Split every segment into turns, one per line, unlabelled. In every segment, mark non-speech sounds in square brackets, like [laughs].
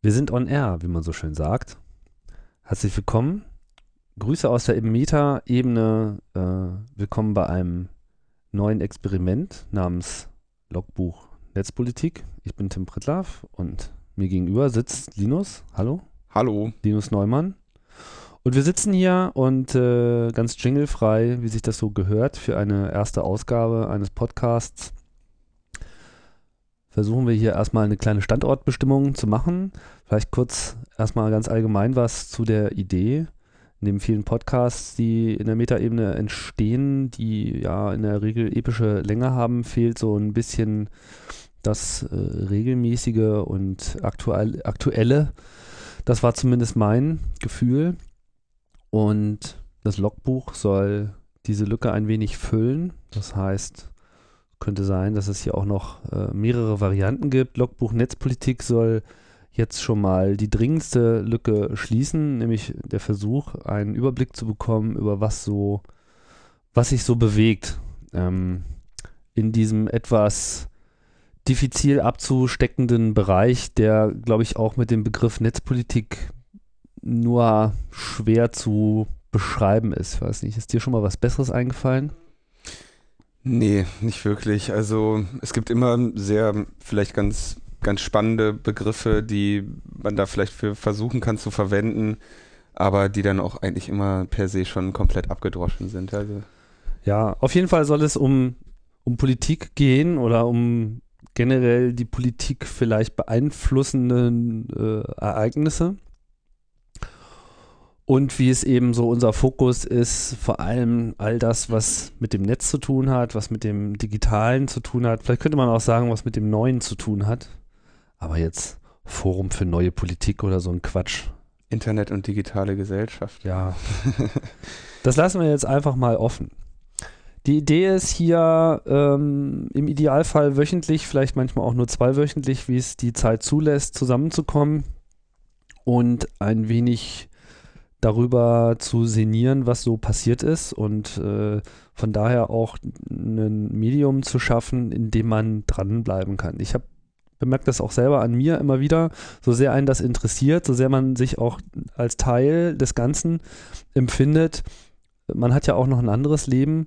Wir sind on air, wie man so schön sagt. Herzlich willkommen. Grüße aus der Meta-Ebene. Äh, willkommen bei einem neuen Experiment namens Logbuch Netzpolitik. Ich bin Tim Prittlaff und mir gegenüber sitzt Linus. Hallo.
Hallo.
Linus Neumann. Und wir sitzen hier und äh, ganz jinglefrei, wie sich das so gehört, für eine erste Ausgabe eines Podcasts versuchen wir hier erstmal eine kleine Standortbestimmung zu machen. Vielleicht kurz erstmal ganz allgemein was zu der Idee. Neben vielen Podcasts, die in der Metaebene entstehen, die ja in der Regel epische Länge haben, fehlt so ein bisschen das äh, regelmäßige und aktuell, aktuelle. Das war zumindest mein Gefühl. Und das Logbuch soll diese Lücke ein wenig füllen. Das heißt, könnte sein, dass es hier auch noch äh, mehrere Varianten gibt. Logbuch Netzpolitik soll jetzt schon mal die dringendste Lücke schließen, nämlich der Versuch, einen Überblick zu bekommen über was so, was sich so bewegt ähm, in diesem etwas diffizil abzusteckenden Bereich, der, glaube ich, auch mit dem Begriff Netzpolitik nur schwer zu beschreiben ist. Ich weiß nicht, ist dir schon mal was Besseres eingefallen?
Nee, nicht wirklich. Also es gibt immer sehr vielleicht ganz, ganz spannende Begriffe, die man da vielleicht für versuchen kann zu verwenden, aber die dann auch eigentlich immer per se schon komplett abgedroschen sind. Also.
Ja, auf jeden Fall soll es um, um Politik gehen oder um generell die Politik vielleicht beeinflussenden äh, Ereignisse. Und wie es eben so unser Fokus ist, vor allem all das, was mit dem Netz zu tun hat, was mit dem Digitalen zu tun hat. Vielleicht könnte man auch sagen, was mit dem Neuen zu tun hat. Aber jetzt Forum für neue Politik oder so ein Quatsch.
Internet und digitale Gesellschaft.
Ja. [laughs] das lassen wir jetzt einfach mal offen. Die Idee ist hier ähm, im Idealfall wöchentlich, vielleicht manchmal auch nur zweiwöchentlich, wie es die Zeit zulässt, zusammenzukommen und ein wenig darüber zu sinnieren, was so passiert ist und äh, von daher auch ein Medium zu schaffen, in dem man dranbleiben kann. Ich habe bemerkt das auch selber an mir immer wieder, so sehr einen das interessiert, so sehr man sich auch als Teil des Ganzen empfindet. Man hat ja auch noch ein anderes Leben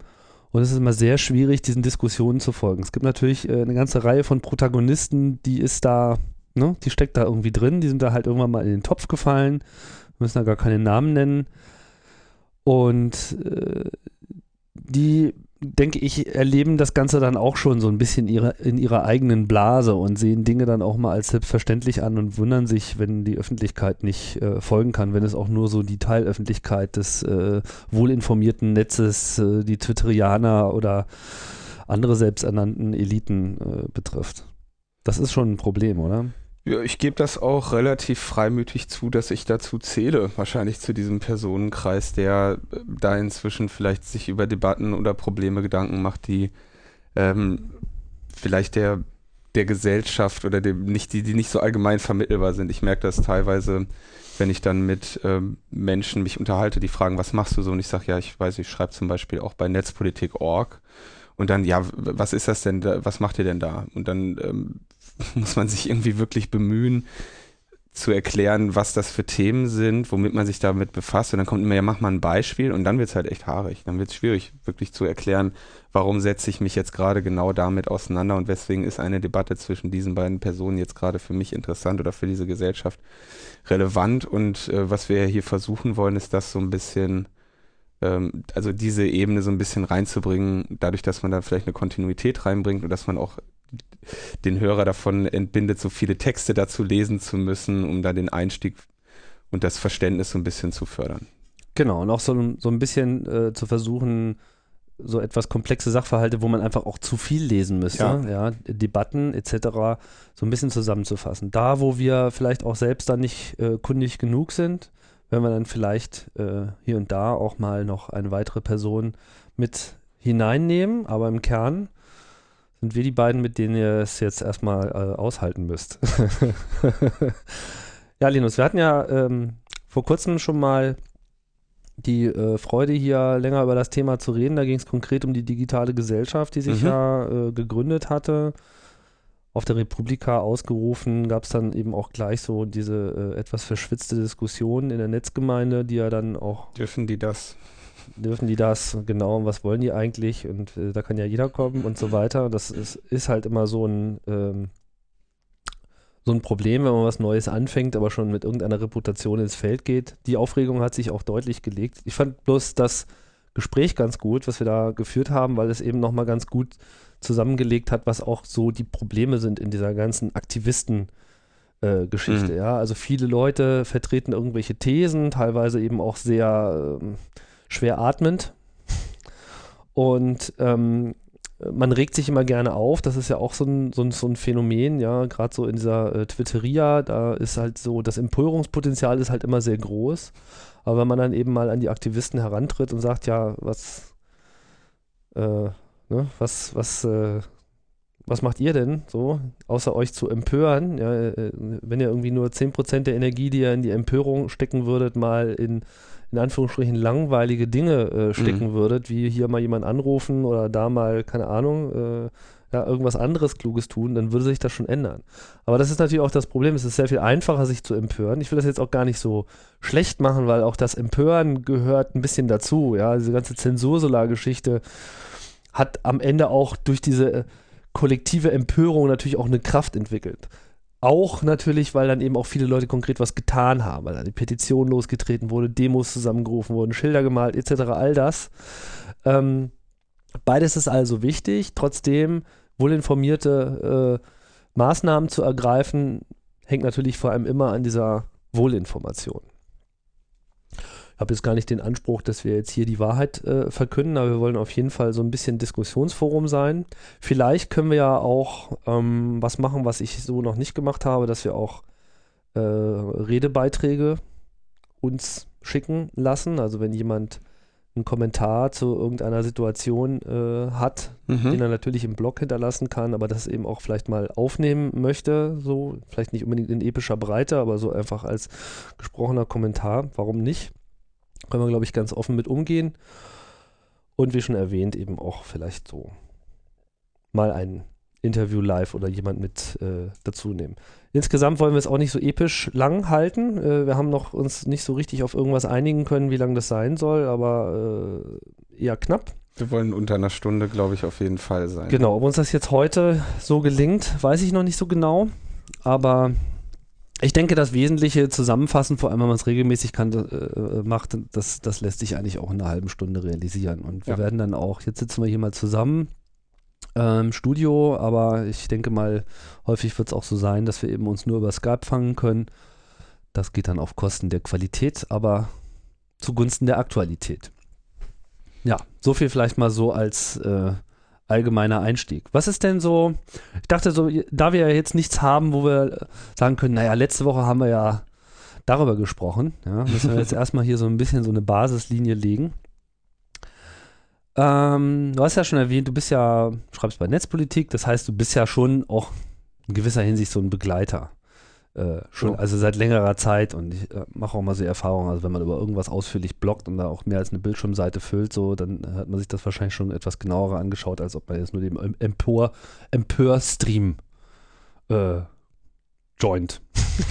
und es ist immer sehr schwierig, diesen Diskussionen zu folgen. Es gibt natürlich äh, eine ganze Reihe von Protagonisten, die ist da, ne, die steckt da irgendwie drin, die sind da halt irgendwann mal in den Topf gefallen müssen da gar keine Namen nennen. Und äh, die, denke ich, erleben das Ganze dann auch schon so ein bisschen ihre, in ihrer eigenen Blase und sehen Dinge dann auch mal als selbstverständlich an und wundern sich, wenn die Öffentlichkeit nicht äh, folgen kann, wenn es auch nur so die Teilöffentlichkeit des äh, wohlinformierten Netzes, äh, die Twitterianer oder andere selbsternannten Eliten äh, betrifft. Das ist schon ein Problem, oder?
Ja, ich gebe das auch relativ freimütig zu, dass ich dazu zähle, wahrscheinlich zu diesem Personenkreis, der äh, da inzwischen vielleicht sich über Debatten oder Probleme Gedanken macht, die ähm, vielleicht der, der Gesellschaft oder dem nicht, die, die nicht so allgemein vermittelbar sind. Ich merke das teilweise, wenn ich dann mit ähm, Menschen mich unterhalte, die fragen, was machst du so? Und ich sage, ja, ich weiß, ich schreibe zum Beispiel auch bei Netzpolitik.org. Und dann, ja, was ist das denn da, was macht ihr denn da? Und dann ähm, [laughs] muss man sich irgendwie wirklich bemühen, zu erklären, was das für Themen sind, womit man sich damit befasst. Und dann kommt immer, ja, mach mal ein Beispiel und dann wird es halt echt haarig. Dann wird es schwierig, wirklich zu erklären, warum setze ich mich jetzt gerade genau damit auseinander und weswegen ist eine Debatte zwischen diesen beiden Personen jetzt gerade für mich interessant oder für diese Gesellschaft relevant. Und äh, was wir hier versuchen wollen, ist das so ein bisschen, ähm, also diese Ebene so ein bisschen reinzubringen, dadurch, dass man da vielleicht eine Kontinuität reinbringt und dass man auch den Hörer davon entbindet, so viele Texte dazu lesen zu müssen, um da den Einstieg und das Verständnis so ein bisschen zu fördern.
Genau, und auch so, so ein bisschen äh, zu versuchen, so etwas komplexe Sachverhalte, wo man einfach auch zu viel lesen müsste, ja. ja. Debatten etc. so ein bisschen zusammenzufassen. Da, wo wir vielleicht auch selbst dann nicht äh, kundig genug sind, wenn wir dann vielleicht äh, hier und da auch mal noch eine weitere Person mit hineinnehmen, aber im Kern sind wir die beiden, mit denen ihr es jetzt erstmal äh, aushalten müsst. [laughs] ja, Linus, wir hatten ja ähm, vor kurzem schon mal die äh, Freude, hier länger über das Thema zu reden. Da ging es konkret um die digitale Gesellschaft, die sich mhm. ja äh, gegründet hatte. auf der Republika ausgerufen, gab es dann eben auch gleich so diese äh, etwas verschwitzte Diskussion in der Netzgemeinde, die ja dann auch.
Dürfen die das?
Dürfen die das? Genau, was wollen die eigentlich? Und äh, da kann ja jeder kommen und so weiter. Das ist, ist halt immer so ein, ähm, so ein Problem, wenn man was Neues anfängt, aber schon mit irgendeiner Reputation ins Feld geht. Die Aufregung hat sich auch deutlich gelegt. Ich fand bloß das Gespräch ganz gut, was wir da geführt haben, weil es eben nochmal ganz gut zusammengelegt hat, was auch so die Probleme sind in dieser ganzen Aktivisten- äh, Geschichte, mhm. ja. Also viele Leute vertreten irgendwelche Thesen, teilweise eben auch sehr ähm, schwer atmend. Und ähm, man regt sich immer gerne auf, das ist ja auch so ein, so ein, so ein Phänomen, ja, gerade so in dieser äh, Twitteria, da ist halt so, das Empörungspotenzial ist halt immer sehr groß. Aber wenn man dann eben mal an die Aktivisten herantritt und sagt, ja, was, äh, Ne? Was, was, äh, was macht ihr denn so, außer euch zu empören? Ja, äh, wenn ihr irgendwie nur 10% der Energie, die ihr in die Empörung stecken würdet, mal in, in Anführungsstrichen langweilige Dinge äh, stecken mhm. würdet, wie hier mal jemand anrufen oder da mal, keine Ahnung, äh, ja, irgendwas anderes Kluges tun, dann würde sich das schon ändern. Aber das ist natürlich auch das Problem, es ist sehr viel einfacher, sich zu empören. Ich will das jetzt auch gar nicht so schlecht machen, weil auch das Empören gehört ein bisschen dazu, ja, diese ganze Zensursolar-Geschichte hat am Ende auch durch diese äh, kollektive Empörung natürlich auch eine Kraft entwickelt. Auch natürlich, weil dann eben auch viele Leute konkret was getan haben, weil dann die Petition losgetreten wurde, Demos zusammengerufen wurden, Schilder gemalt, etc., all das. Ähm, beides ist also wichtig. Trotzdem wohlinformierte äh, Maßnahmen zu ergreifen, hängt natürlich vor allem immer an dieser Wohlinformation habe jetzt gar nicht den Anspruch, dass wir jetzt hier die Wahrheit äh, verkünden, aber wir wollen auf jeden Fall so ein bisschen Diskussionsforum sein. Vielleicht können wir ja auch ähm, was machen, was ich so noch nicht gemacht habe, dass wir auch äh, Redebeiträge uns schicken lassen. Also wenn jemand einen Kommentar zu irgendeiner Situation äh, hat, mhm. den er natürlich im Blog hinterlassen kann, aber das eben auch vielleicht mal aufnehmen möchte, so vielleicht nicht unbedingt in epischer Breite, aber so einfach als gesprochener Kommentar, warum nicht? Können wir, glaube ich, ganz offen mit umgehen. Und wie schon erwähnt, eben auch vielleicht so mal ein Interview live oder jemand mit äh, dazu nehmen. Insgesamt wollen wir es auch nicht so episch lang halten. Äh, wir haben noch uns nicht so richtig auf irgendwas einigen können, wie lang das sein soll, aber äh, eher knapp.
Wir wollen unter einer Stunde, glaube ich, auf jeden Fall sein.
Genau, ob uns das jetzt heute so gelingt, weiß ich noch nicht so genau. Aber ich denke, das Wesentliche zusammenfassen, vor allem wenn man es regelmäßig kann, äh, macht, das, das lässt sich eigentlich auch in einer halben Stunde realisieren. Und wir ja. werden dann auch, jetzt sitzen wir hier mal zusammen äh, im Studio, aber ich denke mal, häufig wird es auch so sein, dass wir eben uns nur über Skype fangen können. Das geht dann auf Kosten der Qualität, aber zugunsten der Aktualität. Ja, so viel vielleicht mal so als äh, allgemeiner Einstieg. Was ist denn so, ich dachte so, da wir ja jetzt nichts haben, wo wir sagen können, naja, letzte Woche haben wir ja darüber gesprochen, ja, müssen wir jetzt [laughs] erstmal hier so ein bisschen so eine Basislinie legen. Ähm, du hast ja schon erwähnt, du bist ja, schreibst bei Netzpolitik, das heißt, du bist ja schon auch in gewisser Hinsicht so ein Begleiter. Äh, schon, also seit längerer Zeit und ich äh, mache auch mal so Erfahrungen, also wenn man über irgendwas ausführlich bloggt und da auch mehr als eine Bildschirmseite füllt, so, dann hat man sich das wahrscheinlich schon etwas genauer angeschaut, als ob man jetzt nur dem Empor, Empör-Stream äh, joint.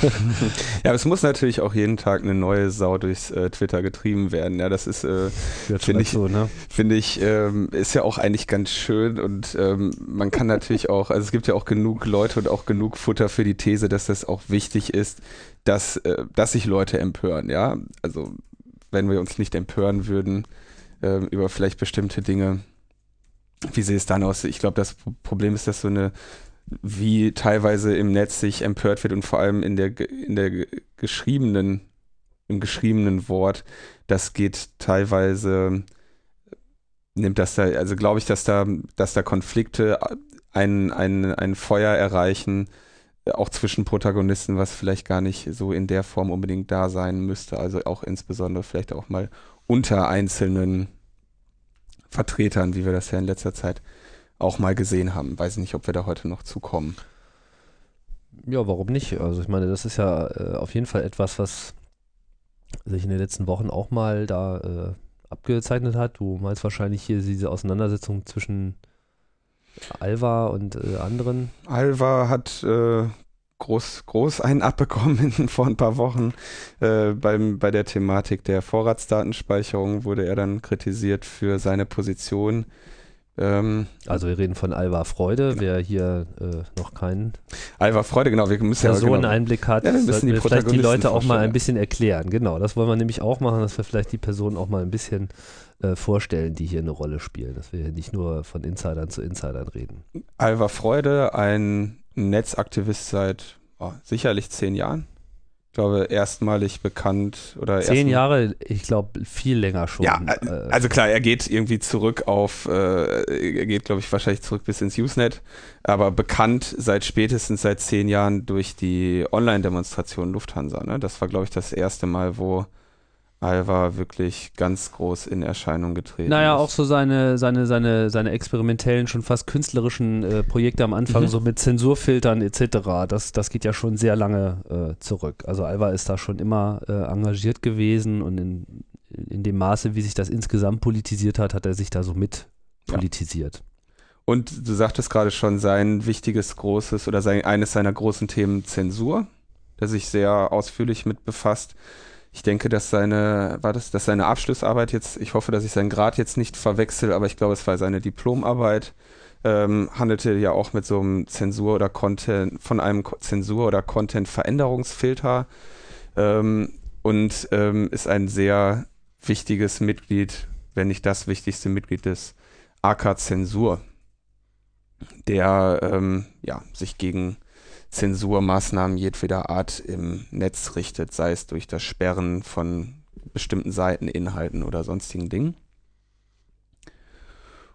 [laughs]
ja, es muss natürlich auch jeden Tag eine neue Sau durchs äh, Twitter getrieben werden. Ja, das ist, äh, finde ich, so, ne? finde ich, ähm, ist ja auch eigentlich ganz schön und ähm, man kann natürlich auch, also es gibt ja auch genug Leute und auch genug Futter für die These, dass das auch wichtig ist, dass, äh, dass sich Leute empören. Ja, also wenn wir uns nicht empören würden äh, über vielleicht bestimmte Dinge, wie sehe es dann aus? Ich glaube, das Problem ist, dass so eine wie teilweise im Netz sich empört wird und vor allem in der, in der geschriebenen, im geschriebenen Wort, das geht teilweise, nimmt das da, also glaube ich, dass da, dass da Konflikte ein, ein, ein Feuer erreichen, auch zwischen Protagonisten, was vielleicht gar nicht so in der Form unbedingt da sein müsste. Also auch insbesondere vielleicht auch mal unter einzelnen Vertretern, wie wir das ja in letzter Zeit auch mal gesehen haben. Weiß nicht, ob wir da heute noch zukommen.
Ja, warum nicht? Also ich meine, das ist ja äh, auf jeden Fall etwas, was sich in den letzten Wochen auch mal da äh, abgezeichnet hat. Du meinst wahrscheinlich hier diese Auseinandersetzung zwischen Alva und äh, anderen?
Alva hat äh, groß, groß einen [laughs] abbekommen vor ein paar Wochen. Äh, beim, bei der Thematik der Vorratsdatenspeicherung wurde er dann kritisiert für seine Position.
Ähm, also wir reden von Alva Freude, genau. wer hier äh, noch keinen
Alva Freude, genau, wir müssen
Personeneinblick
ja,
genau,
hat, ja,
müssen die wir vielleicht die Leute auch mal ein bisschen erklären. Genau, das wollen wir nämlich auch machen, dass wir vielleicht die Personen auch mal ein bisschen äh, vorstellen, die hier eine Rolle spielen, dass wir hier nicht nur von Insidern zu Insidern reden.
Alva Freude, ein Netzaktivist seit oh, sicherlich zehn Jahren. Ich glaube, erstmalig bekannt oder
zehn Jahre, ich glaube, viel länger schon.
Ja, äh, äh, also klar, er geht irgendwie zurück auf, äh, er geht, glaube ich, wahrscheinlich zurück bis ins Usenet, aber bekannt seit spätestens seit zehn Jahren durch die Online-Demonstration Lufthansa. Ne? Das war, glaube ich, das erste Mal, wo Alva wirklich ganz groß in Erscheinung getreten
Naja,
ist.
auch so seine, seine, seine, seine experimentellen, schon fast künstlerischen äh, Projekte am Anfang, mhm. so mit Zensurfiltern etc., das, das geht ja schon sehr lange äh, zurück. Also Alva ist da schon immer äh, engagiert gewesen und in, in dem Maße, wie sich das insgesamt politisiert hat, hat er sich da so mit politisiert. Ja.
Und du sagtest gerade schon, sein wichtiges, großes oder sein, eines seiner großen Themen Zensur, der sich sehr ausführlich mit befasst. Ich denke, dass seine, war das, dass seine Abschlussarbeit jetzt, ich hoffe, dass ich seinen Grad jetzt nicht verwechsel, aber ich glaube, es war seine Diplomarbeit, ähm, handelte ja auch mit so einem Zensur oder Content, von einem Zensur- oder Content-Veränderungsfilter ähm, und ähm, ist ein sehr wichtiges Mitglied, wenn nicht das wichtigste Mitglied des AK Zensur, der ähm, ja, sich gegen Zensurmaßnahmen jedweder Art im Netz richtet, sei es durch das Sperren von bestimmten Seiten, Inhalten oder sonstigen Dingen.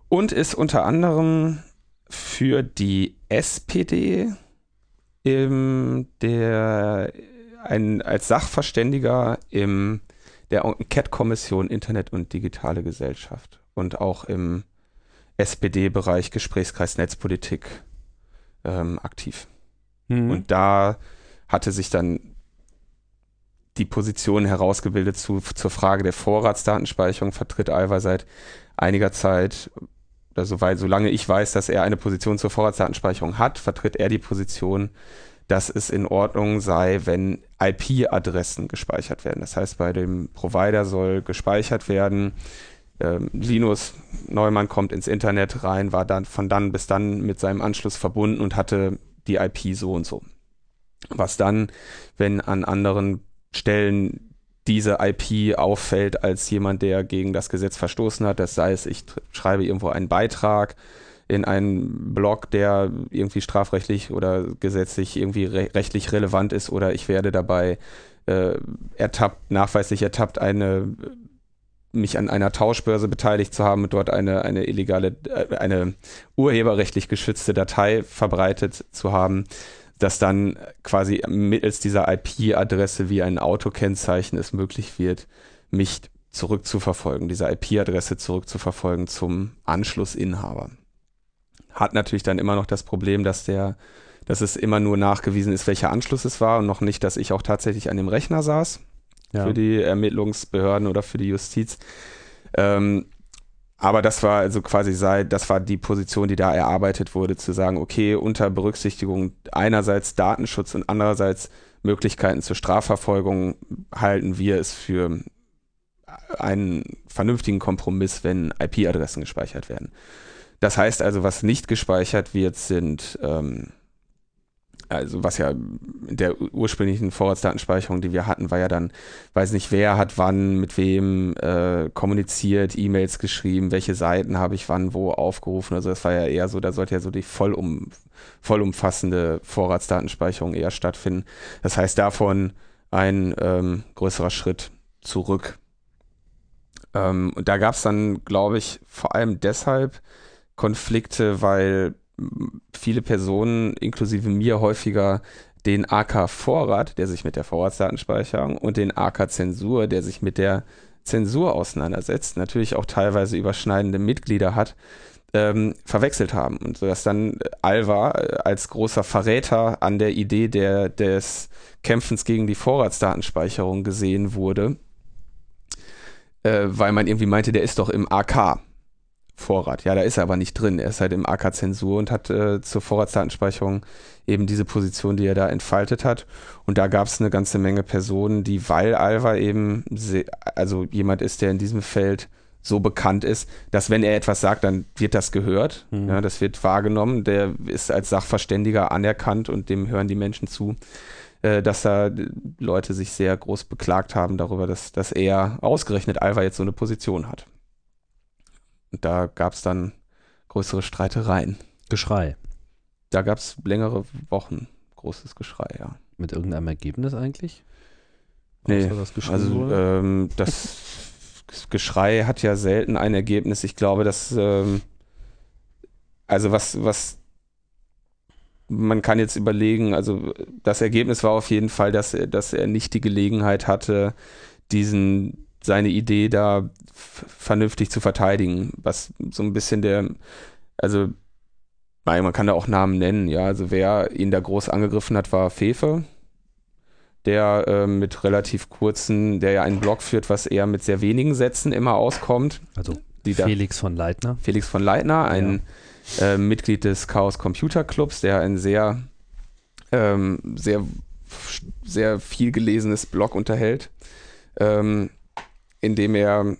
Und ist unter anderem für die SPD im, der, ein, als Sachverständiger im der Enquete-Kommission Internet und digitale Gesellschaft und auch im SPD-Bereich Gesprächskreis Netzpolitik ähm, aktiv. Mhm. Und da hatte sich dann die Position herausgebildet zu, zur Frage der Vorratsdatenspeicherung, vertritt Alva seit einiger Zeit, also weil, solange ich weiß, dass er eine Position zur Vorratsdatenspeicherung hat, vertritt er die Position, dass es in Ordnung sei, wenn IP-Adressen gespeichert werden. Das heißt, bei dem Provider soll gespeichert werden, ähm, Linus Neumann kommt ins Internet rein, war dann von dann bis dann mit seinem Anschluss verbunden und hatte die IP so und so. Was dann, wenn an anderen Stellen diese IP auffällt als jemand, der gegen das Gesetz verstoßen hat, das sei es, ich schreibe irgendwo einen Beitrag in einen Blog, der irgendwie strafrechtlich oder gesetzlich irgendwie re rechtlich relevant ist oder ich werde dabei äh, ertappt, nachweislich ertappt, eine mich an einer Tauschbörse beteiligt zu haben und dort eine, eine illegale, äh, eine urheberrechtlich geschützte Datei verbreitet zu haben, dass dann quasi mittels dieser IP-Adresse wie ein Autokennzeichen es möglich wird, mich zurückzuverfolgen, diese IP-Adresse zurückzuverfolgen zum Anschlussinhaber. Hat natürlich dann immer noch das Problem, dass der, dass es immer nur nachgewiesen ist, welcher Anschluss es war und noch nicht, dass ich auch tatsächlich an dem Rechner saß ja. für die Ermittlungsbehörden oder für die Justiz. Ähm, aber das war also quasi sei, das war die Position, die da erarbeitet wurde, zu sagen, okay, unter Berücksichtigung einerseits Datenschutz und andererseits Möglichkeiten zur Strafverfolgung halten wir es für einen vernünftigen Kompromiss, wenn IP-Adressen gespeichert werden. Das heißt also, was nicht gespeichert wird, sind ähm, also was ja in der ursprünglichen Vorratsdatenspeicherung, die wir hatten, war ja dann, weiß nicht, wer hat wann mit wem äh, kommuniziert, E-Mails geschrieben, welche Seiten habe ich wann wo aufgerufen. Also das war ja eher so, da sollte ja so die vollum, vollumfassende Vorratsdatenspeicherung eher stattfinden. Das heißt davon ein ähm, größerer Schritt zurück. Ähm, und da gab es dann, glaube ich, vor allem deshalb Konflikte, weil viele Personen, inklusive mir, häufiger den AK-Vorrat, der sich mit der Vorratsdatenspeicherung und den AK-Zensur, der sich mit der Zensur auseinandersetzt, natürlich auch teilweise überschneidende Mitglieder hat, ähm, verwechselt haben. Und so dass dann Alva äh, als großer Verräter an der Idee der, des Kämpfens gegen die Vorratsdatenspeicherung gesehen wurde, äh, weil man irgendwie meinte, der ist doch im AK Vorrat. Ja, da ist er aber nicht drin. Er ist halt im AK-Zensur und hat äh, zur Vorratsdatenspeicherung eben diese Position, die er da entfaltet hat. Und da gab es eine ganze Menge Personen, die, weil Alva eben, also jemand ist, der in diesem Feld so bekannt ist, dass wenn er etwas sagt, dann wird das gehört, mhm. ja, das wird wahrgenommen, der ist als Sachverständiger anerkannt und dem hören die Menschen zu, äh, dass da Leute sich sehr groß beklagt haben darüber, dass, dass er ausgerechnet Alva jetzt so eine Position hat. Und da gab es dann größere Streitereien.
Geschrei.
Da gab es längere Wochen großes Geschrei, ja.
Mit irgendeinem Ergebnis eigentlich?
Nee, also ähm, das [laughs] Geschrei hat ja selten ein Ergebnis. Ich glaube, dass ähm, also was, was man kann jetzt überlegen, also das Ergebnis war auf jeden Fall, dass er, dass er nicht die Gelegenheit hatte, diesen, seine Idee da vernünftig zu verteidigen, was so ein bisschen der, also man kann da auch Namen nennen, ja, also wer ihn da groß angegriffen hat, war Fefe, der äh, mit relativ kurzen, der ja einen Blog führt, was eher mit sehr wenigen Sätzen immer auskommt.
Also Felix von Leitner.
Felix von Leitner, ein ja. äh, Mitglied des Chaos Computer Clubs, der ein sehr, ähm, sehr, sehr viel gelesenes Blog unterhält, ähm, in dem er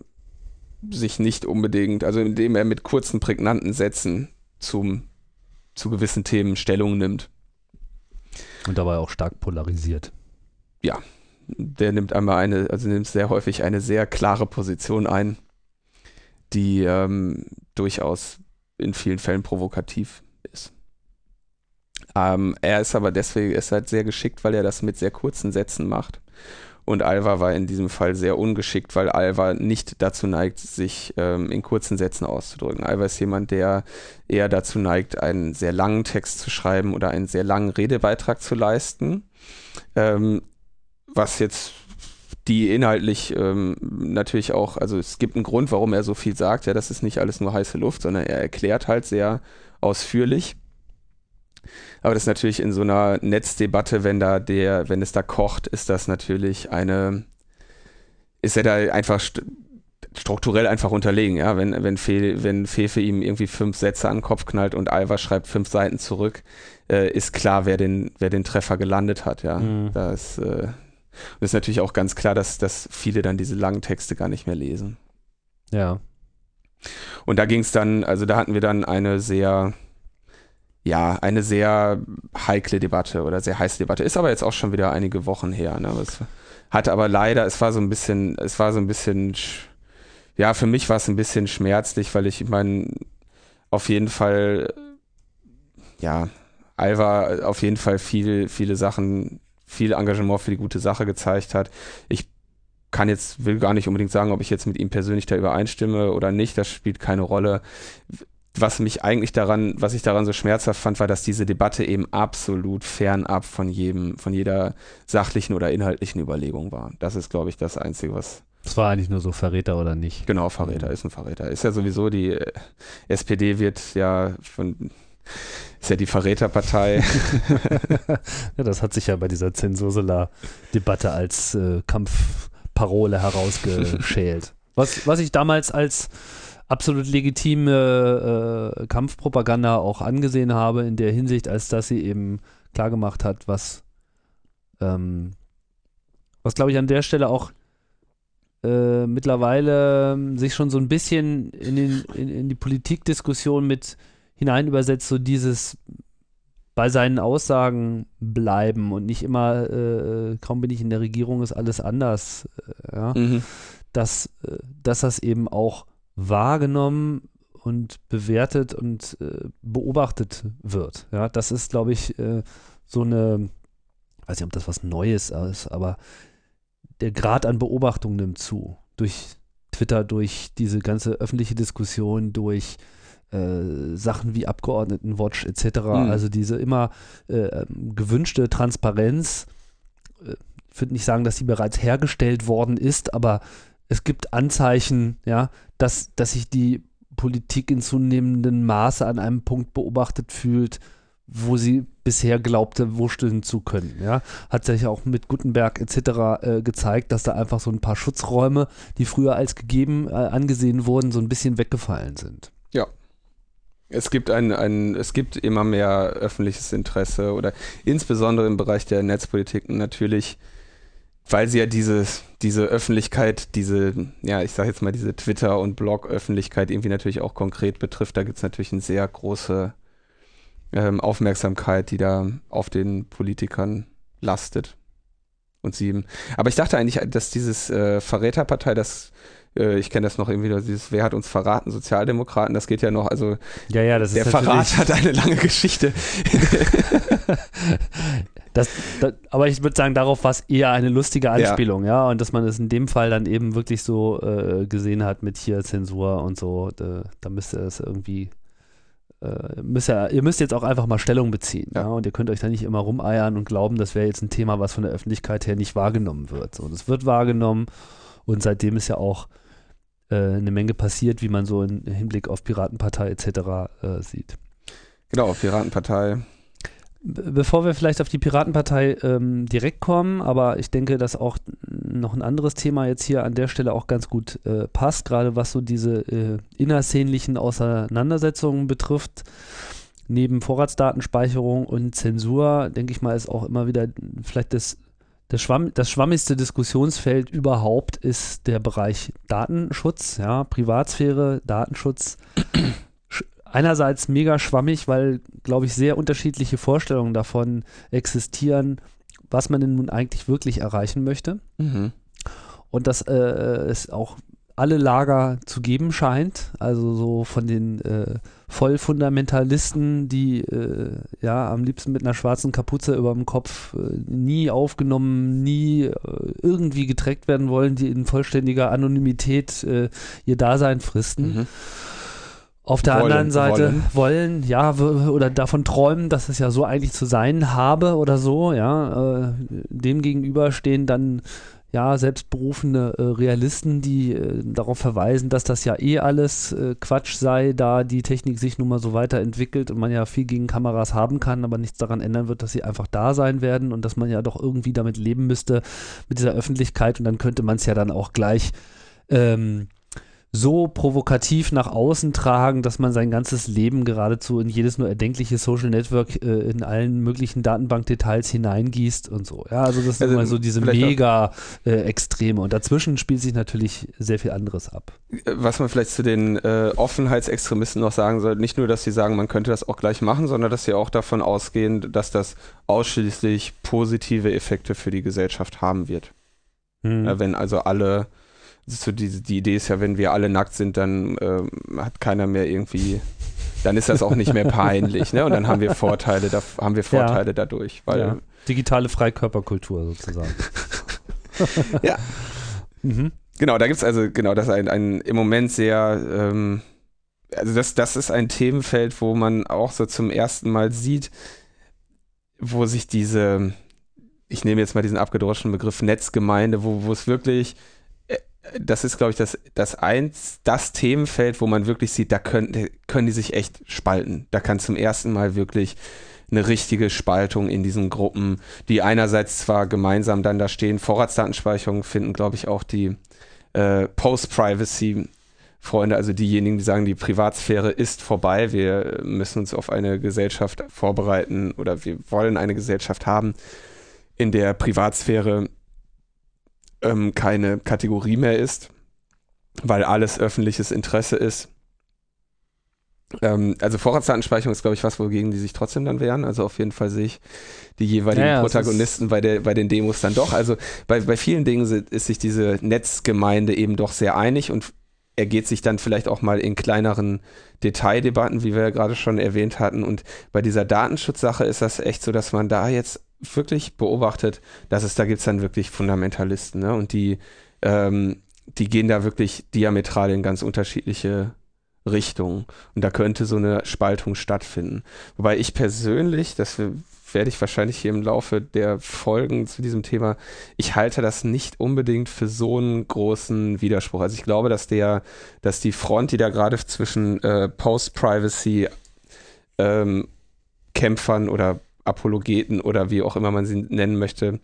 sich nicht unbedingt, also indem er mit kurzen, prägnanten Sätzen zum, zu gewissen Themen Stellung nimmt.
Und dabei auch stark polarisiert
ja, der nimmt einmal eine, also nimmt sehr häufig eine sehr klare Position ein, die ähm, durchaus in vielen Fällen provokativ ist. Ähm, er ist aber deswegen, ist halt sehr geschickt, weil er das mit sehr kurzen Sätzen macht. Und Alva war in diesem Fall sehr ungeschickt, weil Alva nicht dazu neigt, sich ähm, in kurzen Sätzen auszudrücken. Alva ist jemand, der eher dazu neigt, einen sehr langen Text zu schreiben oder einen sehr langen Redebeitrag zu leisten. Ähm, was jetzt die inhaltlich ähm, natürlich auch, also es gibt einen Grund, warum er so viel sagt, ja, das ist nicht alles nur heiße Luft, sondern er erklärt halt sehr ausführlich. Aber das ist natürlich in so einer Netzdebatte, wenn da der, wenn es da kocht, ist das natürlich eine, ist er da einfach st strukturell einfach unterlegen, ja. Wenn, wenn, Fe, wenn Fefe ihm irgendwie fünf Sätze an den Kopf knallt und Alva schreibt fünf Seiten zurück, äh, ist klar, wer den, wer den Treffer gelandet hat, ja. Mhm. Da ist, äh, und es ist natürlich auch ganz klar, dass, dass viele dann diese langen Texte gar nicht mehr lesen.
Ja.
Und da ging es dann, also da hatten wir dann eine sehr, ja, eine sehr heikle Debatte oder sehr heiße Debatte. Ist aber jetzt auch schon wieder einige Wochen her. Ne? Es hatte aber leider, es war so ein bisschen, es war so ein bisschen, ja, für mich war es ein bisschen schmerzlich, weil ich, ich meine, auf jeden Fall, ja, Alva auf jeden Fall viel, viele Sachen viel Engagement für die gute Sache gezeigt hat. Ich kann jetzt, will gar nicht unbedingt sagen, ob ich jetzt mit ihm persönlich da übereinstimme oder nicht, das spielt keine Rolle. Was mich eigentlich daran, was ich daran so schmerzhaft fand, war, dass diese Debatte eben absolut fernab von jedem, von jeder sachlichen oder inhaltlichen Überlegung war. Das ist, glaube ich, das Einzige, was.
Es war eigentlich nur so Verräter oder nicht?
Genau, Verräter ist ein Verräter. Ist ja sowieso die äh, SPD wird ja von ist ja die Verräterpartei. [laughs]
ja, das hat sich ja bei dieser Zensursula-Debatte als äh, Kampfparole herausgeschält. was, was ich damals als absolut legitime äh, Kampfpropaganda auch angesehen habe, in der Hinsicht, als dass sie eben klargemacht hat, was, ähm, was glaube ich an der Stelle auch äh, mittlerweile ähm, sich schon so ein bisschen in, den, in, in die Politikdiskussion mit hinein übersetzt, so dieses bei seinen Aussagen bleiben und nicht immer, äh, kaum bin ich in der Regierung, ist alles anders. Äh, ja? Mhm. Dass, äh, dass das eben auch wahrgenommen und bewertet und äh, beobachtet wird. Ja, das ist, glaube ich, äh, so eine, weiß nicht, ob das was Neues ist, aber der Grad an Beobachtung nimmt zu. Durch Twitter, durch diese ganze öffentliche Diskussion, durch äh, Sachen wie Abgeordnetenwatch etc. Mhm. Also diese immer äh, ähm, gewünschte Transparenz. Äh, ich würde nicht sagen, dass sie bereits hergestellt worden ist, aber es gibt Anzeichen, ja, dass, dass sich die Politik in zunehmendem Maße an einem Punkt beobachtet fühlt, wo sie bisher glaubte, wursteln zu können. Ja? Hat sich auch mit Gutenberg etc. Äh, gezeigt, dass da einfach so ein paar Schutzräume, die früher als gegeben äh, angesehen wurden, so ein bisschen weggefallen sind.
Ja. Es gibt ein, ein, es gibt immer mehr öffentliches Interesse oder insbesondere im Bereich der Netzpolitik natürlich, weil sie ja dieses, diese Öffentlichkeit, diese, ja, ich sage jetzt mal, diese Twitter- und Blog-Öffentlichkeit irgendwie natürlich auch konkret betrifft. Da gibt es natürlich eine sehr große ähm, Aufmerksamkeit, die da auf den Politikern lastet. Und sie, aber ich dachte eigentlich, dass dieses äh, Verräterpartei, das äh, ich kenne das noch irgendwie, dieses Wer hat uns verraten? Sozialdemokraten, das geht ja noch, also
ja, ja,
der Verrat hat eine lange Geschichte. [laughs] [laughs]
das, das, aber ich würde sagen, darauf war es eher eine lustige Anspielung, ja. ja. und dass man es in dem Fall dann eben wirklich so äh, gesehen hat mit hier Zensur und so, da, da müsste es irgendwie äh, müsst ihr, ihr, müsst jetzt auch einfach mal Stellung beziehen. Ja. ja. Und ihr könnt euch da nicht immer rumeiern und glauben, das wäre jetzt ein Thema, was von der Öffentlichkeit her nicht wahrgenommen wird. So, das wird wahrgenommen und seitdem ist ja auch äh, eine Menge passiert, wie man so im Hinblick auf Piratenpartei etc. Äh, sieht.
Genau, Piratenpartei.
Bevor wir vielleicht auf die Piratenpartei ähm, direkt kommen, aber ich denke, dass auch noch ein anderes Thema jetzt hier an der Stelle auch ganz gut äh, passt, gerade was so diese äh, innerszänlichen Auseinandersetzungen betrifft. Neben Vorratsdatenspeicherung und Zensur, denke ich mal, ist auch immer wieder vielleicht das das, Schwamm, das schwammigste Diskussionsfeld überhaupt ist der Bereich Datenschutz, ja, Privatsphäre, Datenschutz. Einerseits mega schwammig, weil, glaube ich, sehr unterschiedliche Vorstellungen davon existieren, was man denn nun eigentlich wirklich erreichen möchte. Mhm. Und das äh, ist auch alle Lager zu geben scheint. Also so von den äh, Vollfundamentalisten, die äh, ja am liebsten mit einer schwarzen Kapuze über dem Kopf äh, nie aufgenommen, nie äh, irgendwie getrackt werden wollen, die in vollständiger Anonymität äh, ihr Dasein fristen. Mhm. Auf der wollen, anderen Seite wollen. wollen, ja, oder davon träumen, dass es ja so eigentlich zu sein habe oder so, ja. Äh, dem gegenüber stehen dann ja, selbstberufene äh, Realisten, die äh, darauf verweisen, dass das ja eh alles äh, Quatsch sei, da die Technik sich nun mal so weiterentwickelt und man ja viel gegen Kameras haben kann, aber nichts daran ändern wird, dass sie einfach da sein werden und dass man ja doch irgendwie damit leben müsste, mit dieser Öffentlichkeit und dann könnte man es ja dann auch gleich ähm, so provokativ nach außen tragen, dass man sein ganzes Leben geradezu in jedes nur erdenkliche Social Network äh, in allen möglichen Datenbankdetails hineingießt und so. Ja, also das sind also, immer so diese mega äh, Extreme und dazwischen spielt sich natürlich sehr viel anderes ab.
Was man vielleicht zu den äh, Offenheitsextremisten noch sagen soll, nicht nur, dass sie sagen, man könnte das auch gleich machen, sondern dass sie auch davon ausgehen, dass das ausschließlich positive Effekte für die Gesellschaft haben wird. Hm. wenn also alle so die, die Idee ist ja, wenn wir alle nackt sind, dann ähm, hat keiner mehr irgendwie, dann ist das auch nicht mehr peinlich, ne? Und dann haben wir Vorteile, da, haben wir Vorteile ja. dadurch, weil ja.
digitale Freikörperkultur sozusagen. [laughs]
ja. Mhm. Genau, da gibt es also, genau, das ist ein, ein im Moment sehr, ähm, also das, das ist ein Themenfeld, wo man auch so zum ersten Mal sieht, wo sich diese, ich nehme jetzt mal diesen abgedroschenen Begriff Netzgemeinde, wo, wo es wirklich das ist, glaube ich, das, das eins, das Themenfeld, wo man wirklich sieht, da können, können die sich echt spalten. Da kann zum ersten Mal wirklich eine richtige Spaltung in diesen Gruppen, die einerseits zwar gemeinsam dann da stehen, Vorratsdatenspeicherung finden, glaube ich, auch die äh, Post-Privacy Freunde, also diejenigen, die sagen, die Privatsphäre ist vorbei, wir müssen uns auf eine Gesellschaft vorbereiten oder wir wollen eine Gesellschaft haben, in der Privatsphäre ähm, keine Kategorie mehr ist, weil alles öffentliches Interesse ist. Ähm, also Vorratsdatenspeicherung ist, glaube ich, was, wogegen die sich trotzdem dann wehren. Also auf jeden Fall sehe ich die jeweiligen ja, Protagonisten bei, der, bei den Demos dann doch. Also bei, bei vielen Dingen ist, ist sich diese Netzgemeinde eben doch sehr einig und ergeht sich dann vielleicht auch mal in kleineren Detaildebatten, wie wir ja gerade schon erwähnt hatten. Und bei dieser Datenschutzsache ist das echt so, dass man da jetzt wirklich beobachtet, dass es da gibt es dann wirklich Fundamentalisten, ne? Und die, ähm, die gehen da wirklich diametral in ganz unterschiedliche Richtungen. Und da könnte so eine Spaltung stattfinden. Wobei ich persönlich, das werde ich wahrscheinlich hier im Laufe der Folgen zu diesem Thema, ich halte das nicht unbedingt für so einen großen Widerspruch. Also ich glaube, dass der, dass die Front, die da gerade zwischen äh, Post-Privacy ähm, Kämpfern oder Apologeten oder wie auch immer man sie nennen möchte,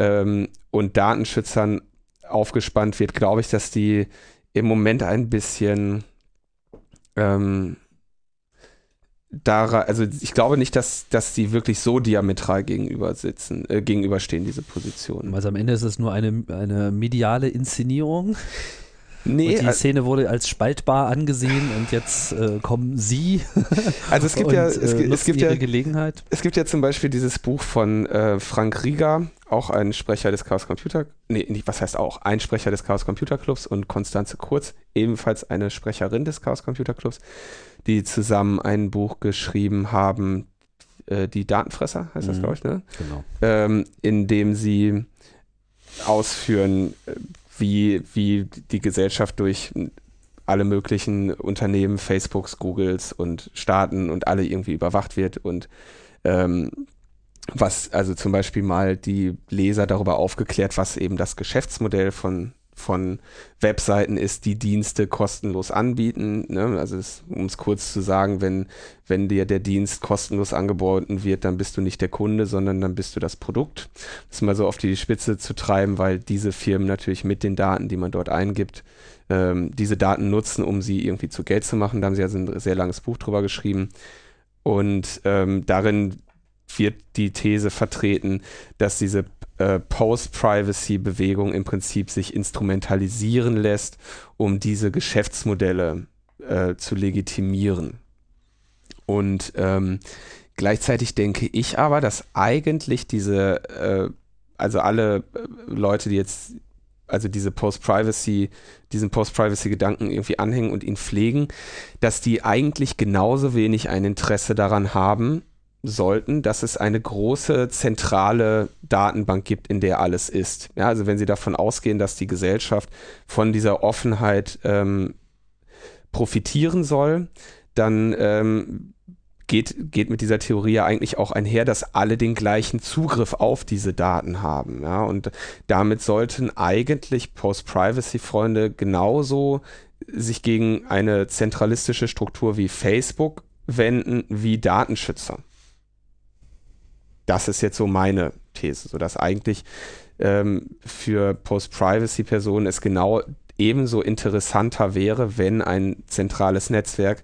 ähm, und ähm, daran, also ich glaube nicht, dass, dass die wirklich so diametral gegenüber sitzen, äh, gegenüberstehen, diese Positionen.
Also am Ende ist es nur eine, eine mediale Inszenierung.
Nee,
und die Szene wurde als spaltbar angesehen und jetzt äh, kommen Sie. [laughs]
Also es gibt
und,
ja, es,
äh,
es gibt ja,
Gelegenheit.
es gibt ja zum Beispiel dieses Buch von äh, Frank Rieger, auch ein Sprecher des Chaos Computer, nee, nicht, was heißt auch, ein Sprecher des Chaos Computer Clubs und Konstanze Kurz, ebenfalls eine Sprecherin des Chaos Computer Clubs, die zusammen ein Buch geschrieben haben, äh, die Datenfresser heißt das,
Mhm.
glaube ich, ne?
Genau.
ähm, in dem sie ausführen, äh, wie, wie die Gesellschaft durch alle möglichen Unternehmen, Facebooks, Googles und Staaten und alle irgendwie überwacht wird und ähm, was also zum Beispiel mal die Leser darüber aufgeklärt, was eben das Geschäftsmodell von von Webseiten ist, die Dienste kostenlos anbieten. Ne? Also um es kurz zu sagen, wenn, wenn dir der Dienst kostenlos angeboten wird, dann bist du nicht der Kunde, sondern dann bist du das Produkt. Das mal so auf die Spitze zu treiben, weil diese Firmen natürlich mit den Daten, die man dort eingibt, ähm, diese Daten nutzen, um sie irgendwie zu Geld zu machen. Da haben sie also ein sehr langes Buch drüber geschrieben. Und ähm, darin wird die These vertreten, dass diese äh, Post-Privacy-Bewegung im Prinzip sich instrumentalisieren lässt, um diese Geschäftsmodelle äh, zu legitimieren. Und ähm, gleichzeitig denke ich aber, dass eigentlich diese, äh, also alle äh, Leute, die jetzt also diese Post-Privacy, diesen Post-Privacy-Gedanken irgendwie anhängen und ihn pflegen, dass die eigentlich genauso wenig ein Interesse daran haben, sollten, dass es eine große zentrale Datenbank gibt, in der alles ist. Ja, also wenn Sie davon ausgehen, dass die Gesellschaft von dieser Offenheit ähm, profitieren soll, dann ähm, geht, geht mit dieser Theorie ja eigentlich auch einher, dass alle den gleichen Zugriff auf diese Daten haben. Ja, und damit sollten eigentlich Post-Privacy-Freunde genauso sich gegen eine zentralistische Struktur wie Facebook wenden wie Datenschützer das ist jetzt so meine These, sodass eigentlich ähm, für Post-Privacy-Personen es genau ebenso interessanter wäre, wenn ein zentrales Netzwerk,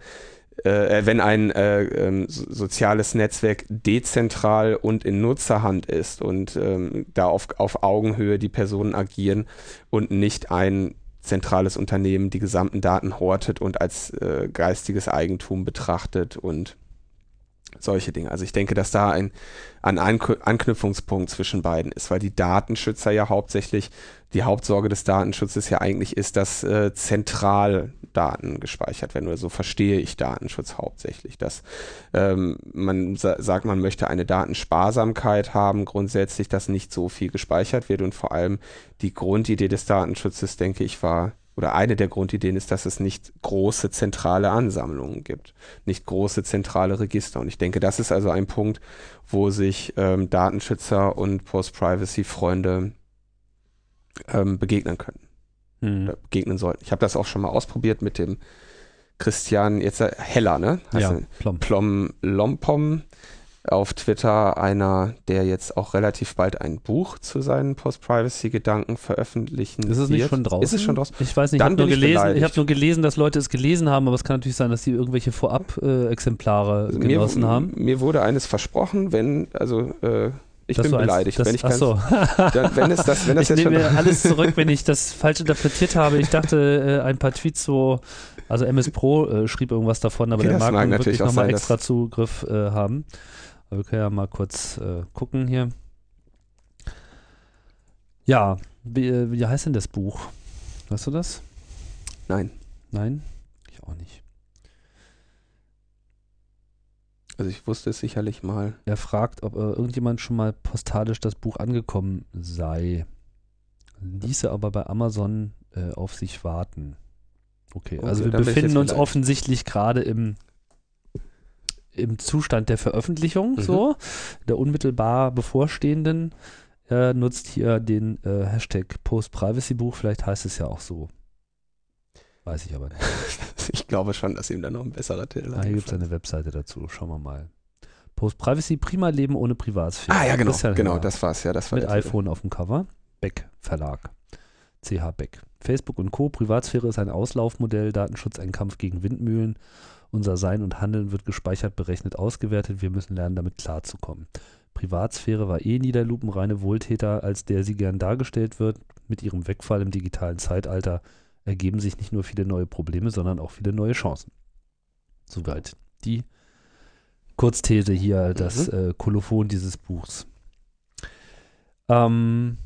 äh, wenn ein äh, ähm, so- soziales Netzwerk dezentral und in Nutzerhand ist und ähm, da auf, auf Augenhöhe die Personen agieren und nicht ein zentrales Unternehmen die gesamten Daten hortet und als äh, geistiges Eigentum betrachtet und solche Dinge. Also ich denke, dass da ein, ein Anknü- Anknüpfungspunkt zwischen beiden ist, weil die Datenschützer ja hauptsächlich, die Hauptsorge des Datenschutzes ja eigentlich ist, dass äh, zentral Daten gespeichert werden oder so verstehe ich Datenschutz hauptsächlich, dass ähm, man sa sagt, man möchte eine Datensparsamkeit haben, grundsätzlich, dass nicht so viel gespeichert wird und vor allem die Grundidee des Datenschutzes, denke ich, war oder eine der Grundideen ist, dass es nicht große zentrale Ansammlungen gibt, nicht große zentrale Register. Und ich denke, das ist also ein Punkt, wo sich ähm, Datenschützer und Post-Privacy-Freunde ähm, begegnen können,
Hm.
oder begegnen sollten. Ich habe das auch schon mal ausprobiert mit dem Christian, jetzt äh, Heller, ne? Heißt
Ja, plump.
Plom Lompom auf Twitter einer, der jetzt auch relativ bald ein Buch zu seinen Post-Privacy-Gedanken veröffentlichen
Ist es
wird.
nicht schon draußen?
Ist es schon draußen?
Ich weiß nicht,
Dann
ich habe nur, gelesen, ich
beleidigt.
hab nur gelesen, dass Leute es gelesen haben, aber es kann natürlich sein, dass sie irgendwelche Vorab-Exemplare
Also
genossen
mir,
haben.
Mir wurde eines versprochen, wenn, also äh, ich
Dass
bin
du eins-
beleidigt,
das,
wenn ich ganz,
so. [laughs]
dann, wenn es das, wenn das
ich
jetzt schon
nehme mir alles zurück, wenn ich das falsch interpretiert habe. Ich dachte, äh, ein paar Tweets so, also MS Pro äh, schrieb irgendwas davon, aber
Okay,
der
das
mag,
natürlich
wirklich nochmal extra Zugriff äh, haben. Aber wir können ja mal kurz äh, gucken hier. Ja, wie, äh, wie heißt denn das Buch? Weißt du das?
Nein,
Nein? Ich auch nicht.
also ich wusste es sicherlich mal.
Er fragt, ob äh, irgendjemand schon mal postalisch das Buch angekommen sei. Ließe aber bei Amazon äh, auf sich warten. Okay,
Okay,
also wir befinden uns offensichtlich gerade im, im Zustand der Veröffentlichung,
Mhm.
so, der unmittelbar bevorstehenden. Er nutzt hier den äh, Hashtag Post-Privacy-Buch, vielleicht heißt es ja auch so. Weiß ich aber nicht. [laughs]
Ich glaube schon, dass ihm da noch ein besserer Titel
Ah, hier gibt es eine Webseite dazu. Schauen wir mal. Post-Privacy, prima Leben ohne Privatsphäre.
Ah ja, genau,
Christian
genau, das war's ja, das war
Mit
der Titel.
iPhone auf dem Cover. Beck Verlag. CH Beck. Facebook und Co. Privatsphäre ist ein Auslaufmodell, Datenschutz ein Kampf gegen Windmühlen. Unser Sein und Handeln wird gespeichert, berechnet, ausgewertet. Wir müssen lernen, damit klarzukommen. Privatsphäre war eh nie der lupenreine Wohltäter, als der sie gern dargestellt wird. Mit ihrem Wegfall im digitalen Zeitalter ergeben sich nicht nur viele neue Probleme, sondern auch viele neue Chancen. Soweit die Kurzthese hier, das mhm. äh, Kolophon dieses Buchs. Ähm,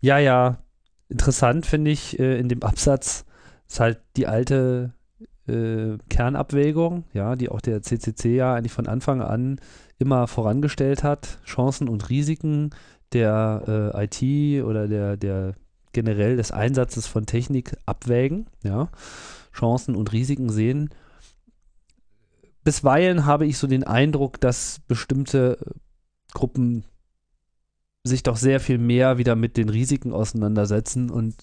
ja, ja, interessant finde ich äh, in dem Absatz ist halt die alte äh, Kernabwägung, ja, die auch der CCC ja eigentlich von Anfang an immer vorangestellt hat, Chancen und Risiken der äh, IT oder der, der generell des Einsatzes von Technik abwägen, ja, Chancen und Risiken sehen. Bisweilen habe ich so den Eindruck, dass bestimmte Gruppen sich doch sehr viel mehr wieder mit den Risiken auseinandersetzen und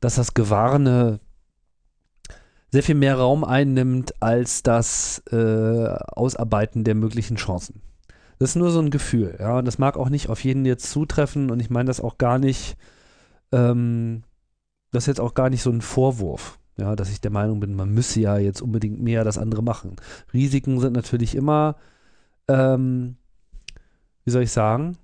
dass das Gewarne sehr viel mehr Raum einnimmt als das äh, Ausarbeiten der möglichen Chancen. Das ist nur so ein Gefühl, ja, und das mag auch nicht auf jeden jetzt zutreffen und ich meine das auch gar nicht, ähm, das ist jetzt auch gar nicht so ein Vorwurf, ja, dass ich der Meinung bin, man müsse ja jetzt unbedingt mehr das andere machen. Risiken sind natürlich immer, ähm, wie soll ich sagen,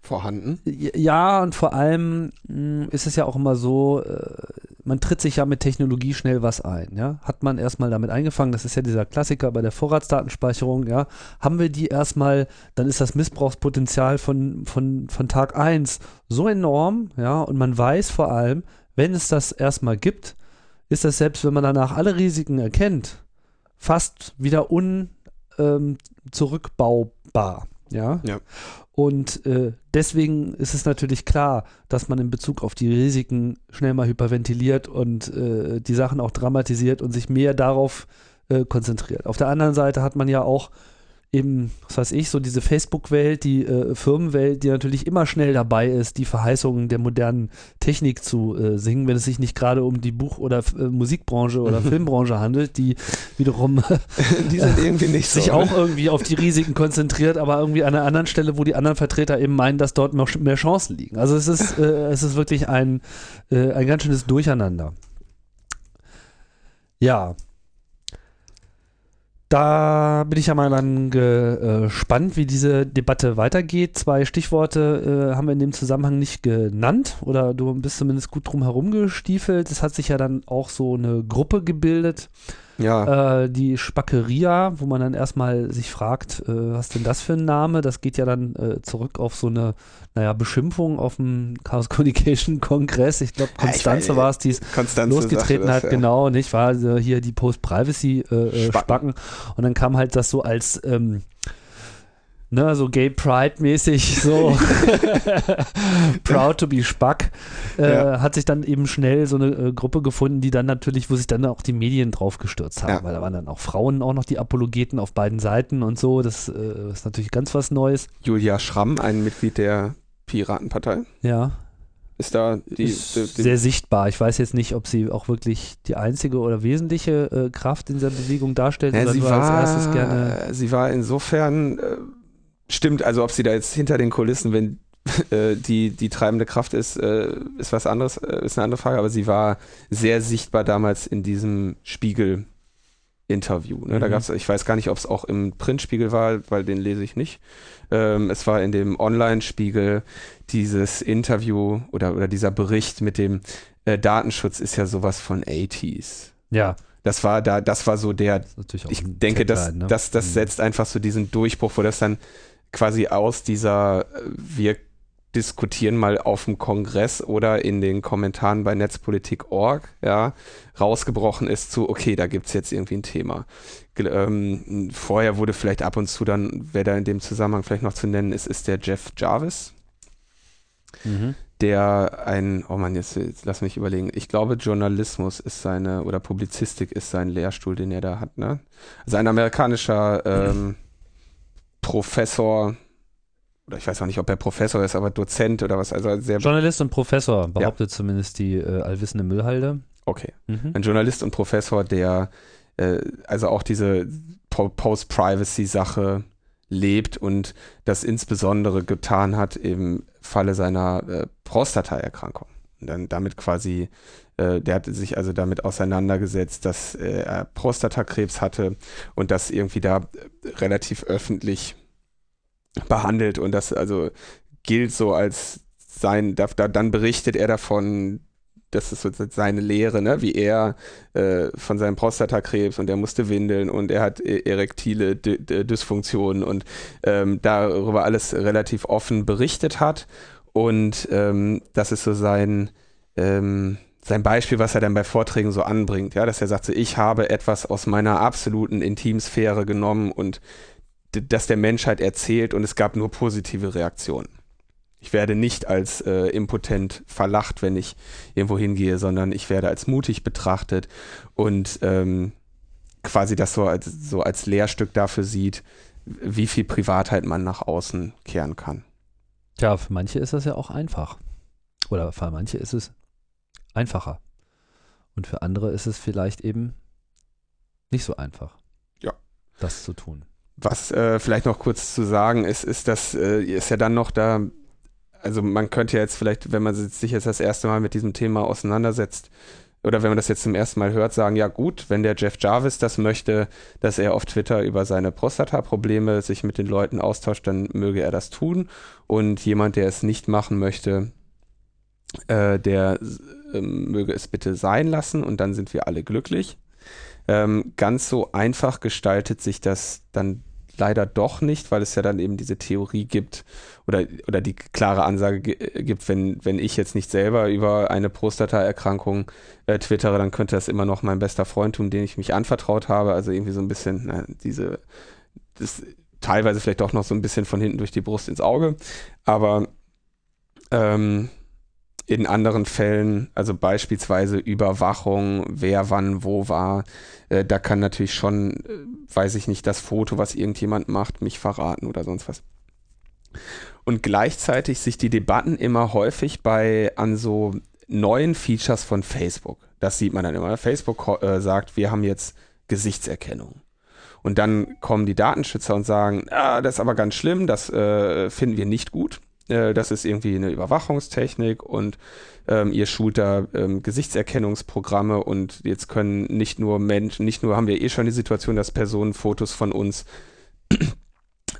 vorhanden.
Ja, und vor allem mh, hm, ist es ja auch immer so, äh, man tritt sich ja mit Technologie schnell was ein. Ja? Hat man erstmal damit eingefangen, das ist ja dieser Klassiker bei der Vorratsdatenspeicherung, ja, haben wir die erstmal, dann ist das Missbrauchspotenzial von, von, von Tag 1 so enorm, ja, und man weiß vor allem, wenn es das erstmal gibt, ist das selbst, wenn man danach alle Risiken erkennt, fast wieder unzurückbaubar. Ähm, ja?
ja.
Und äh, deswegen ist es natürlich klar, dass man in Bezug auf die Risiken schnell mal hyperventiliert und äh, die Sachen auch dramatisiert und sich mehr darauf äh, konzentriert. Auf der anderen Seite hat man ja auch eben, was weiß ich, so diese Facebook-Welt, die äh, Firmenwelt, die natürlich immer schnell dabei ist, die Verheißungen der modernen Technik zu äh, singen, wenn es sich nicht gerade um die Buch- oder äh, Musikbranche oder [laughs] Filmbranche handelt, die wiederum [laughs]
die sind irgendwie nicht
sich
so,
auch irgendwie auf die Risiken konzentriert, aber irgendwie an einer anderen Stelle, wo die anderen Vertreter eben meinen, dass dort noch mehr Chancen liegen. Also es ist, äh, es ist wirklich ein, äh, ein ganz schönes Durcheinander. Ja, da bin ich ja mal dann gespannt, wie diese Debatte weitergeht. Zwei Stichworte äh, haben wir in dem Zusammenhang nicht genannt oder du bist zumindest gut drum herum gestiefelt. Es hat sich ja dann auch so eine Gruppe gebildet,
ja.
Äh, die Spackeria, wo man dann erstmal sich fragt, äh, was denn das für ein Name? Das geht ja dann äh, zurück auf so eine, naja, Beschimpfung auf dem Chaos [laughs] Communication Kongress. Ich glaube, Konstanze ja, war es, die es losgetreten das, hat, ja. genau, nicht? War also hier die Post-Privacy äh, äh, Spacken. Spacken. Und dann kam halt das so als ähm, ne, so Gay Pride-mäßig, so [laughs] proud to be Spack, äh, ja. hat sich dann eben schnell so eine äh, Gruppe gefunden, die dann natürlich, wo sich dann auch die Medien drauf gestürzt haben, ja. weil da waren dann auch Frauen auch noch die Apologeten auf beiden Seiten und so, das äh, ist natürlich ganz was Neues.
Julia Schramm, ein Mitglied der Piratenpartei.
Ja.
Ist da die,
ist die, die, sehr sichtbar. Ich weiß jetzt nicht, ob sie auch wirklich die einzige oder wesentliche äh, Kraft in dieser Bewegung darstellt.
Ja, sie, war, sie war insofern äh, Stimmt, also ob sie da jetzt hinter den Kulissen, wenn [laughs] äh, die, die treibende Kraft ist, äh, ist was anderes, äh, ist eine andere Frage, aber sie war sehr sichtbar damals in diesem Spiegel. Interview. Ne? Mhm. Da gab's, ich weiß gar nicht, ob es auch im Printspiegel war, weil den lese ich nicht. Ähm, es war in dem Online-Spiegel dieses Interview oder, oder dieser Bericht mit dem äh, Datenschutz ist ja sowas von 80s.
Ja.
Das war da, das war so der, ich denke, das, ne? das, das mhm. setzt einfach so diesen Durchbruch, wo das dann quasi aus dieser äh, wir diskutieren mal auf dem Kongress oder in den Kommentaren bei Netzpolitik.org, ja, rausgebrochen ist zu, okay, da gibt es jetzt irgendwie ein Thema. Ähm, vorher wurde vielleicht ab und zu dann, wer da in dem Zusammenhang vielleicht noch zu nennen ist, ist der Jeff Jarvis, mhm. der ein, oh man, jetzt, jetzt lass mich überlegen, ich glaube Journalismus ist seine, oder Publizistik ist sein Lehrstuhl, den er da hat, ne? Also ein amerikanischer ähm, Professor, oder ich weiß auch nicht, ob er Professor ist, aber Dozent oder was. Also sehr
Journalist und Professor, behauptet ja. zumindest die äh, allwissende Müllhalde.
Okay. Mhm. Ein Journalist und Professor, der äh, also auch diese Post-Privacy-Sache lebt und das insbesondere getan hat im Falle seiner äh, Prostataerkrankung. Und dann damit quasi, äh, der hatte sich also damit auseinandergesetzt, dass äh, er Prostatakrebs hatte und das irgendwie da relativ öffentlich behandelt und das also gilt so als sein, da, da, dann berichtet er davon, das ist so seine Lehre, ne? wie er äh, von seinem Prostatakrebs und er musste windeln und er hat e-, erektile D D Dysfunktionen und ähm, darüber alles relativ offen berichtet hat. Und ähm, das ist so sein, ähm, sein Beispiel, was er dann bei Vorträgen so anbringt, ja, dass er sagt, so, ich habe etwas aus meiner absoluten Intimsphäre genommen und das der Menschheit erzählt und es gab nur positive Reaktionen. Ich werde nicht als äh, impotent verlacht, wenn ich irgendwo hingehe, sondern ich werde als mutig betrachtet und ähm, quasi das so als, so als Lehrstück dafür sieht, wie viel Privatheit man nach außen kehren kann.
Ja, für manche ist das ja auch einfach. Oder für manche ist es einfacher. Und für andere ist es vielleicht eben nicht so einfach.
Ja.
Das zu tun.
Was äh, vielleicht noch kurz zu sagen ist, ist, dass äh, ist ja dann noch da also man könnte ja jetzt vielleicht, wenn man sich jetzt das erste Mal mit diesem Thema auseinandersetzt, oder wenn man das jetzt zum ersten Mal hört, sagen, ja gut, wenn der Jeff Jarvis das möchte, dass er auf Twitter über seine Prostata-Probleme sich mit den Leuten austauscht, dann möge er das tun. Und jemand, der es nicht machen möchte, äh, der äh, möge es bitte sein lassen und dann sind wir alle glücklich. Ähm, ganz so einfach gestaltet sich das dann leider doch nicht, weil es ja dann eben diese Theorie gibt oder, oder die klare Ansage gibt, wenn, wenn ich jetzt nicht selber über eine Prostata-Erkrankung äh, twittere, dann könnte das immer noch mein bester Freund tun, den ich mich anvertraut habe. Also irgendwie so ein bisschen na, diese, das teilweise vielleicht auch noch so ein bisschen von hinten durch die Brust ins Auge. Aber ähm, in anderen Fällen, also beispielsweise Überwachung, wer wann wo war, äh, da kann natürlich schon, äh, weiß ich nicht, das Foto, was irgendjemand macht, mich verraten oder sonst was. Und gleichzeitig sich die Debatten immer häufig bei an so neuen Features von Facebook. Das sieht man dann immer. Facebook äh, sagt, wir haben jetzt Gesichtserkennung. Und dann kommen die Datenschützer und sagen, ah, das ist aber ganz schlimm, das äh, finden wir nicht gut. Äh, das ist irgendwie eine Überwachungstechnik und ähm, ihr schult da ähm, Gesichtserkennungsprogramme und jetzt können nicht nur Menschen, nicht nur haben wir eh schon die Situation, dass Personen Fotos von uns [clears throat]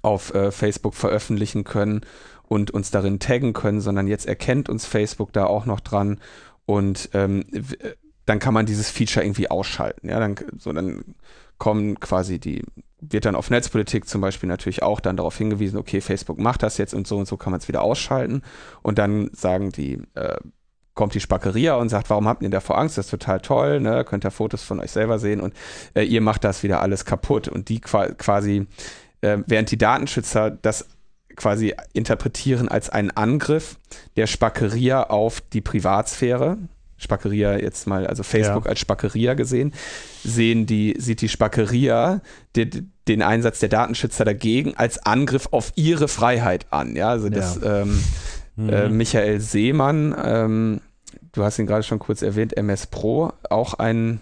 auf äh, Facebook veröffentlichen können und uns darin taggen können, sondern jetzt erkennt uns Facebook da auch noch dran und ähm, dann kann man dieses Feature irgendwie ausschalten. Ja, dann so dann kommen quasi die wird dann auf Netzpolitik zum Beispiel natürlich auch dann darauf hingewiesen, okay, Facebook macht das jetzt und so und so kann man es wieder ausschalten. Und dann sagen die, äh, kommt die Spackeria und sagt, warum habt ihr davor Angst? Das ist total toll, ne? Könnt ihr Fotos von euch selber sehen und äh, ihr macht das wieder alles kaputt. Und die quasi, äh, während die Datenschützer das quasi interpretieren als einen Angriff der Spackeria auf die Privatsphäre, Spackeria jetzt mal, also Facebook ja. als Spackeria gesehen, sehen die, sieht die Spackeria den, den Einsatz der Datenschützer dagegen als Angriff auf ihre Freiheit an. Ja, also das ja. Ähm, mhm. äh, Michael Seemann, ähm, du hast ihn gerade schon kurz erwähnt, MS Pro, auch ein,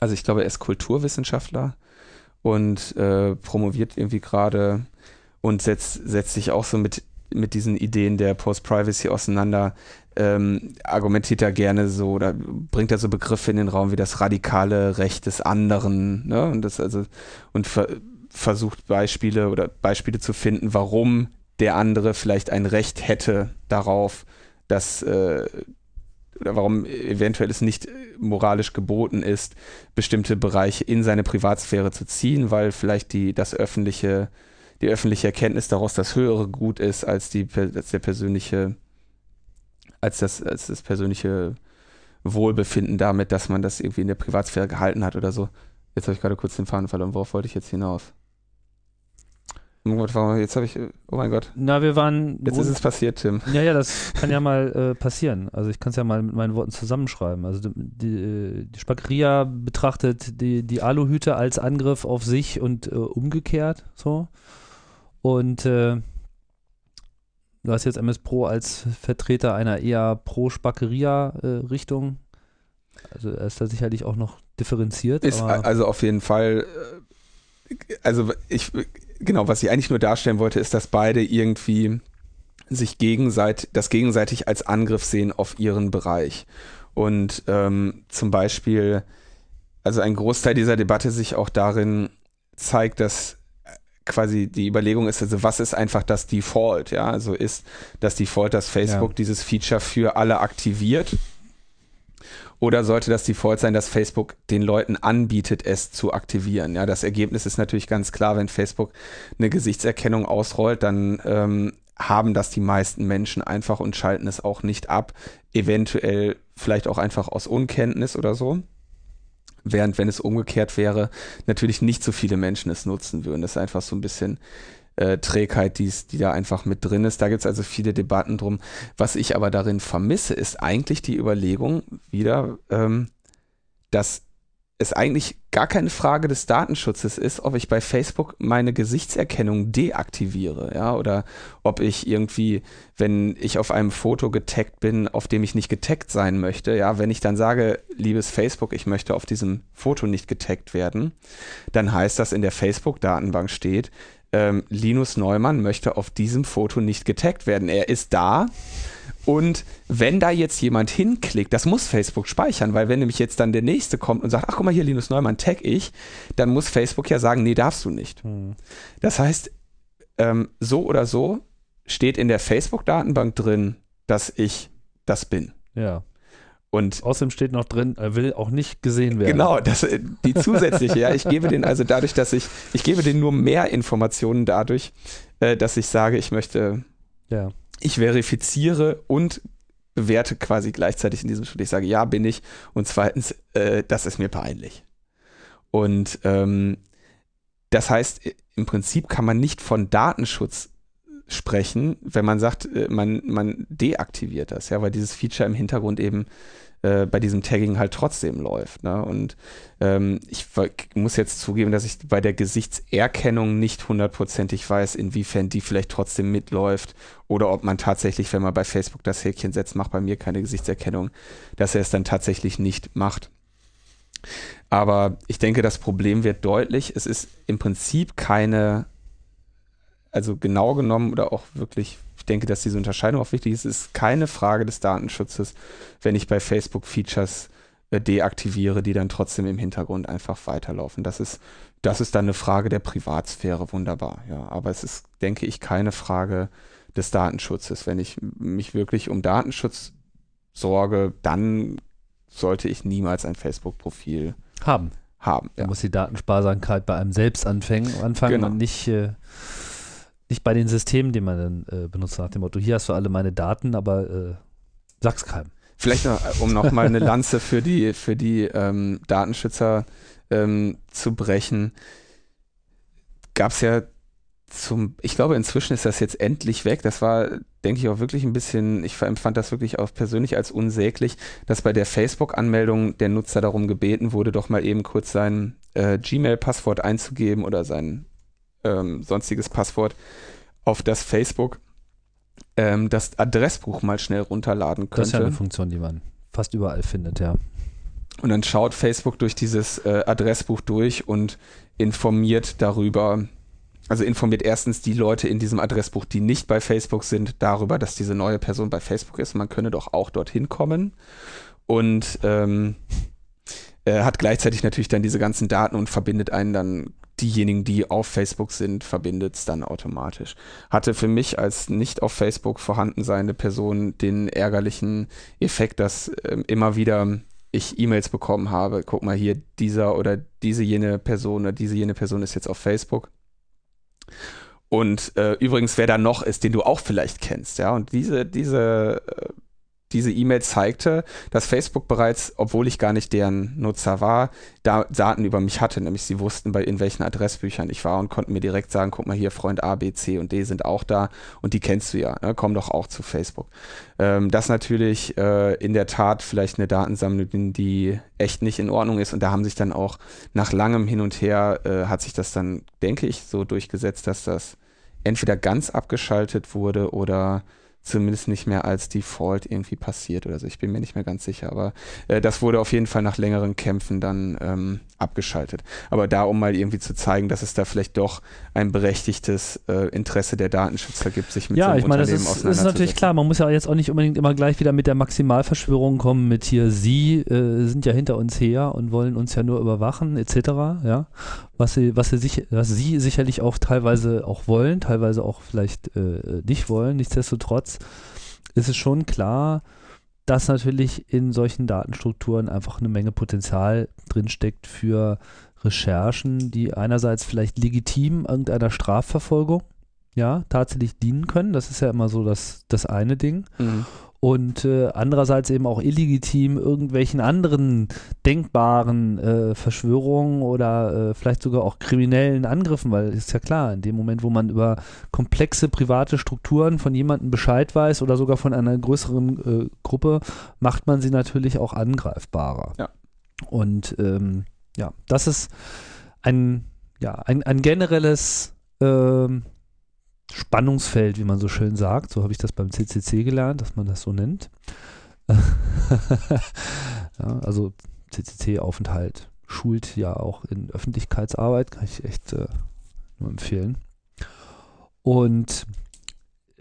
also ich glaube, er ist Kulturwissenschaftler und äh, promoviert irgendwie gerade und setzt, setzt sich auch so mit, mit diesen Ideen der Post-Privacy auseinander ähm, argumentiert er gerne so oder bringt er so Begriffe in den Raum wie das radikale Recht des anderen, ne? Und das also und ver versucht Beispiele oder Beispiele zu finden, warum der andere vielleicht ein Recht hätte darauf, dass äh, oder warum eventuell es nicht moralisch geboten ist, bestimmte Bereiche in seine Privatsphäre zu ziehen, weil vielleicht die das öffentliche die öffentliche Erkenntnis daraus das höhere Gut ist als die als der persönliche als das, als das persönliche Wohlbefinden damit, dass man das irgendwie in der Privatsphäre gehalten hat oder so. Jetzt habe ich gerade kurz den Faden verloren. Worauf wollte ich jetzt hinaus? Jetzt habe ich, oh mein Gott.
Na, wir waren.
Jetzt ist es passiert, Tim.
Ja, ja, das [laughs] kann ja mal äh, passieren. Also ich kann es ja mal mit meinen Worten zusammenschreiben. Also die, die Spackeria betrachtet die, die Aluhüte als Angriff auf sich und äh, umgekehrt so. Und äh, Du hast jetzt MS Pro als Vertreter einer eher Pro-Spackeria-Richtung. also er ist da sicherlich auch noch differenziert.
Ist also auf jeden Fall, äh, also ich, genau, was ich eigentlich nur darstellen wollte, ist, dass beide irgendwie sich gegenseitig, das gegenseitig als Angriff sehen auf ihren Bereich. Und ähm, zum Beispiel, also ein Großteil dieser Debatte sich auch darin zeigt, dass quasi die Überlegung ist, also was ist einfach das Default, ja? Also ist das Default, dass Facebook ja. dieses Feature für alle aktiviert? Oder sollte das Default sein, dass Facebook den Leuten anbietet, es zu aktivieren? Ja, das Ergebnis ist natürlich ganz klar, wenn Facebook eine Gesichtserkennung ausrollt, dann ähm, haben das die meisten Menschen einfach und schalten es auch nicht ab. Eventuell vielleicht auch einfach aus Unkenntnis oder so. Während wenn es umgekehrt wäre, natürlich nicht so viele Menschen es nutzen würden. Das ist einfach so ein bisschen äh, Trägheit, die's, die da einfach mit drin ist. Da gibt es also viele Debatten drum. Was ich aber darin vermisse, ist eigentlich die Überlegung wieder, ähm, dass es eigentlich gar keine Frage des Datenschutzes ist, ob ich bei Facebook meine Gesichtserkennung deaktiviere, ja, oder ob ich irgendwie, wenn ich auf einem Foto getaggt bin, auf dem ich nicht getaggt sein möchte, ja, wenn ich dann sage, liebes Facebook, ich möchte auf diesem Foto nicht getaggt werden, dann heißt das in der Facebook-Datenbank steht, ähm, Linus Neumann möchte auf diesem Foto nicht getaggt werden. Er ist da, und wenn da jetzt jemand hinklickt, das muss Facebook speichern, weil wenn nämlich jetzt dann der nächste kommt und sagt, ach guck mal hier, Linus Neumann, tag ich, dann muss Facebook ja sagen, nee, darfst du nicht. Hm. Das heißt, ähm, so oder so steht in der Facebook-Datenbank drin, dass ich das bin.
Ja. Und außerdem steht noch drin, er will auch nicht gesehen werden.
Genau, das, äh, die zusätzliche, ja. Ich gebe den also dadurch, dass ich, ich gebe den nur mehr Informationen dadurch, äh, dass ich sage, ich möchte
ja
ich verifiziere und bewerte quasi gleichzeitig in diesem Schritt. Ich sage, ja, bin ich. Und zweitens, äh, das ist mir peinlich. Und ähm, das heißt, im Prinzip kann man nicht von Datenschutz sprechen, wenn man sagt, äh, man, man deaktiviert das, ja, weil dieses Feature im Hintergrund eben äh, bei diesem Tagging halt trotzdem läuft. Ne? Und ähm, ich muss jetzt zugeben, dass ich bei der Gesichtserkennung nicht hundertprozentig weiß, inwiefern die vielleicht trotzdem mitläuft oder ob man tatsächlich, wenn man bei Facebook das Häkchen setzt, macht bei mir keine Gesichtserkennung, dass er es dann tatsächlich nicht macht. Aber ich denke, das Problem wird deutlich. Es ist im Prinzip keine, also genau genommen oder auch wirklich ich denke, dass diese Unterscheidung auch wichtig ist. Es ist keine Frage des Datenschutzes, wenn ich bei Facebook Features äh, deaktiviere, die dann trotzdem im Hintergrund einfach weiterlaufen. Das ist, das ist dann eine Frage der Privatsphäre, wunderbar. Ja, aber es ist, denke ich, keine Frage des Datenschutzes. Wenn ich mich wirklich um Datenschutz sorge, dann sollte ich niemals ein Facebook-Profil
haben.
Haben.
Ja. muss die Datensparsamkeit bei einem selbst anfangen, anfangen genau. und nicht äh, nicht bei den Systemen, die man dann äh, benutzt, nach dem Motto, hier hast du alle meine Daten, aber äh, sag's keinem.
Vielleicht noch, äh, um noch mal eine Lanze für die, für die ähm, Datenschützer ähm, zu brechen, gab es ja zum, ich glaube, inzwischen ist das jetzt endlich weg. Das war, denke ich, auch wirklich ein bisschen, ich empfand das wirklich auch persönlich als unsäglich, dass bei der Facebook-Anmeldung der Nutzer darum gebeten wurde, doch mal eben kurz sein äh, Gmail-Passwort einzugeben oder sein ähm, sonstiges Passwort, auf das Facebook ähm, das Adressbuch mal schnell runterladen könnte. Das ist ja
eine Funktion, die man fast überall findet, ja.
Und dann schaut Facebook durch dieses äh, Adressbuch durch und informiert darüber, also informiert erstens die Leute in diesem Adressbuch, die nicht bei Facebook sind, darüber, dass diese neue Person bei Facebook ist. Man könne doch auch dorthin kommen. Und ähm, äh, hat gleichzeitig natürlich dann diese ganzen Daten und verbindet einen dann diejenigen, die auf Facebook sind, verbindet es dann automatisch. Hatte für mich als nicht auf Facebook vorhanden seiende Person den ärgerlichen Effekt, dass äh, immer wieder ich E-Mails bekommen habe, guck mal hier, dieser oder diese jene Person oder diese jene Person ist jetzt auf Facebook. Und äh, übrigens, wer da noch ist, den du auch vielleicht kennst, ja. Und diese, diese äh, diese E-Mail zeigte, dass Facebook bereits, obwohl ich gar nicht deren Nutzer war, da Daten über mich hatte. Nämlich sie wussten, bei in welchen Adressbüchern ich war und konnten mir direkt sagen, guck mal hier, Freund A, B, C und D sind auch da und die kennst du ja, ne? komm doch auch zu Facebook. Ähm, das natürlich äh, in der Tat vielleicht eine Datensammlung, die echt nicht in Ordnung ist und da haben sich dann auch nach langem Hin und Her äh, hat sich das dann, denke ich, so durchgesetzt, dass das entweder ganz abgeschaltet wurde oder zumindest nicht mehr als Default irgendwie passiert oder so. Ich bin mir nicht mehr ganz sicher, aber äh, das wurde auf jeden Fall nach längeren Kämpfen dann ähm, abgeschaltet. Aber da, um mal irgendwie zu zeigen, dass es da vielleicht doch ein berechtigtes äh, Interesse der Datenschützer gibt, sich mit
ja,
so einem
ich meine, das ist, ist natürlich klar. Man muss ja jetzt auch nicht unbedingt immer gleich wieder mit der Maximalverschwörung kommen, mit hier, Sie äh, sind ja hinter uns her und wollen uns ja nur überwachen, etc. Ja, was sie, was sie, sich, was sie sicherlich auch teilweise auch wollen, teilweise auch vielleicht äh, nicht wollen. Nichtsdestotrotz ist es schon klar, dass natürlich in solchen Datenstrukturen einfach eine Menge Potenzial drinsteckt für Recherchen, die einerseits vielleicht legitim irgendeiner Strafverfolgung ja, tatsächlich dienen können. Das ist ja immer so das, das eine Ding.
Mhm.
Und äh, andererseits eben auch illegitim irgendwelchen anderen denkbaren äh, Verschwörungen oder äh, vielleicht sogar auch kriminellen Angriffen, weil ist ja klar, in dem Moment, wo man über komplexe private Strukturen von jemandem Bescheid weiß oder sogar von einer größeren äh, Gruppe, macht man sie natürlich auch angreifbarer.
Ja.
Und ähm, ja, das ist ein, ja, ein, ein generelles ähm, Spannungsfeld, wie man so schön sagt. So habe ich das beim CCC gelernt, dass man das so nennt. [laughs] ja, also CCC-Aufenthalt schult ja auch in Öffentlichkeitsarbeit, kann ich echt äh, nur empfehlen. Und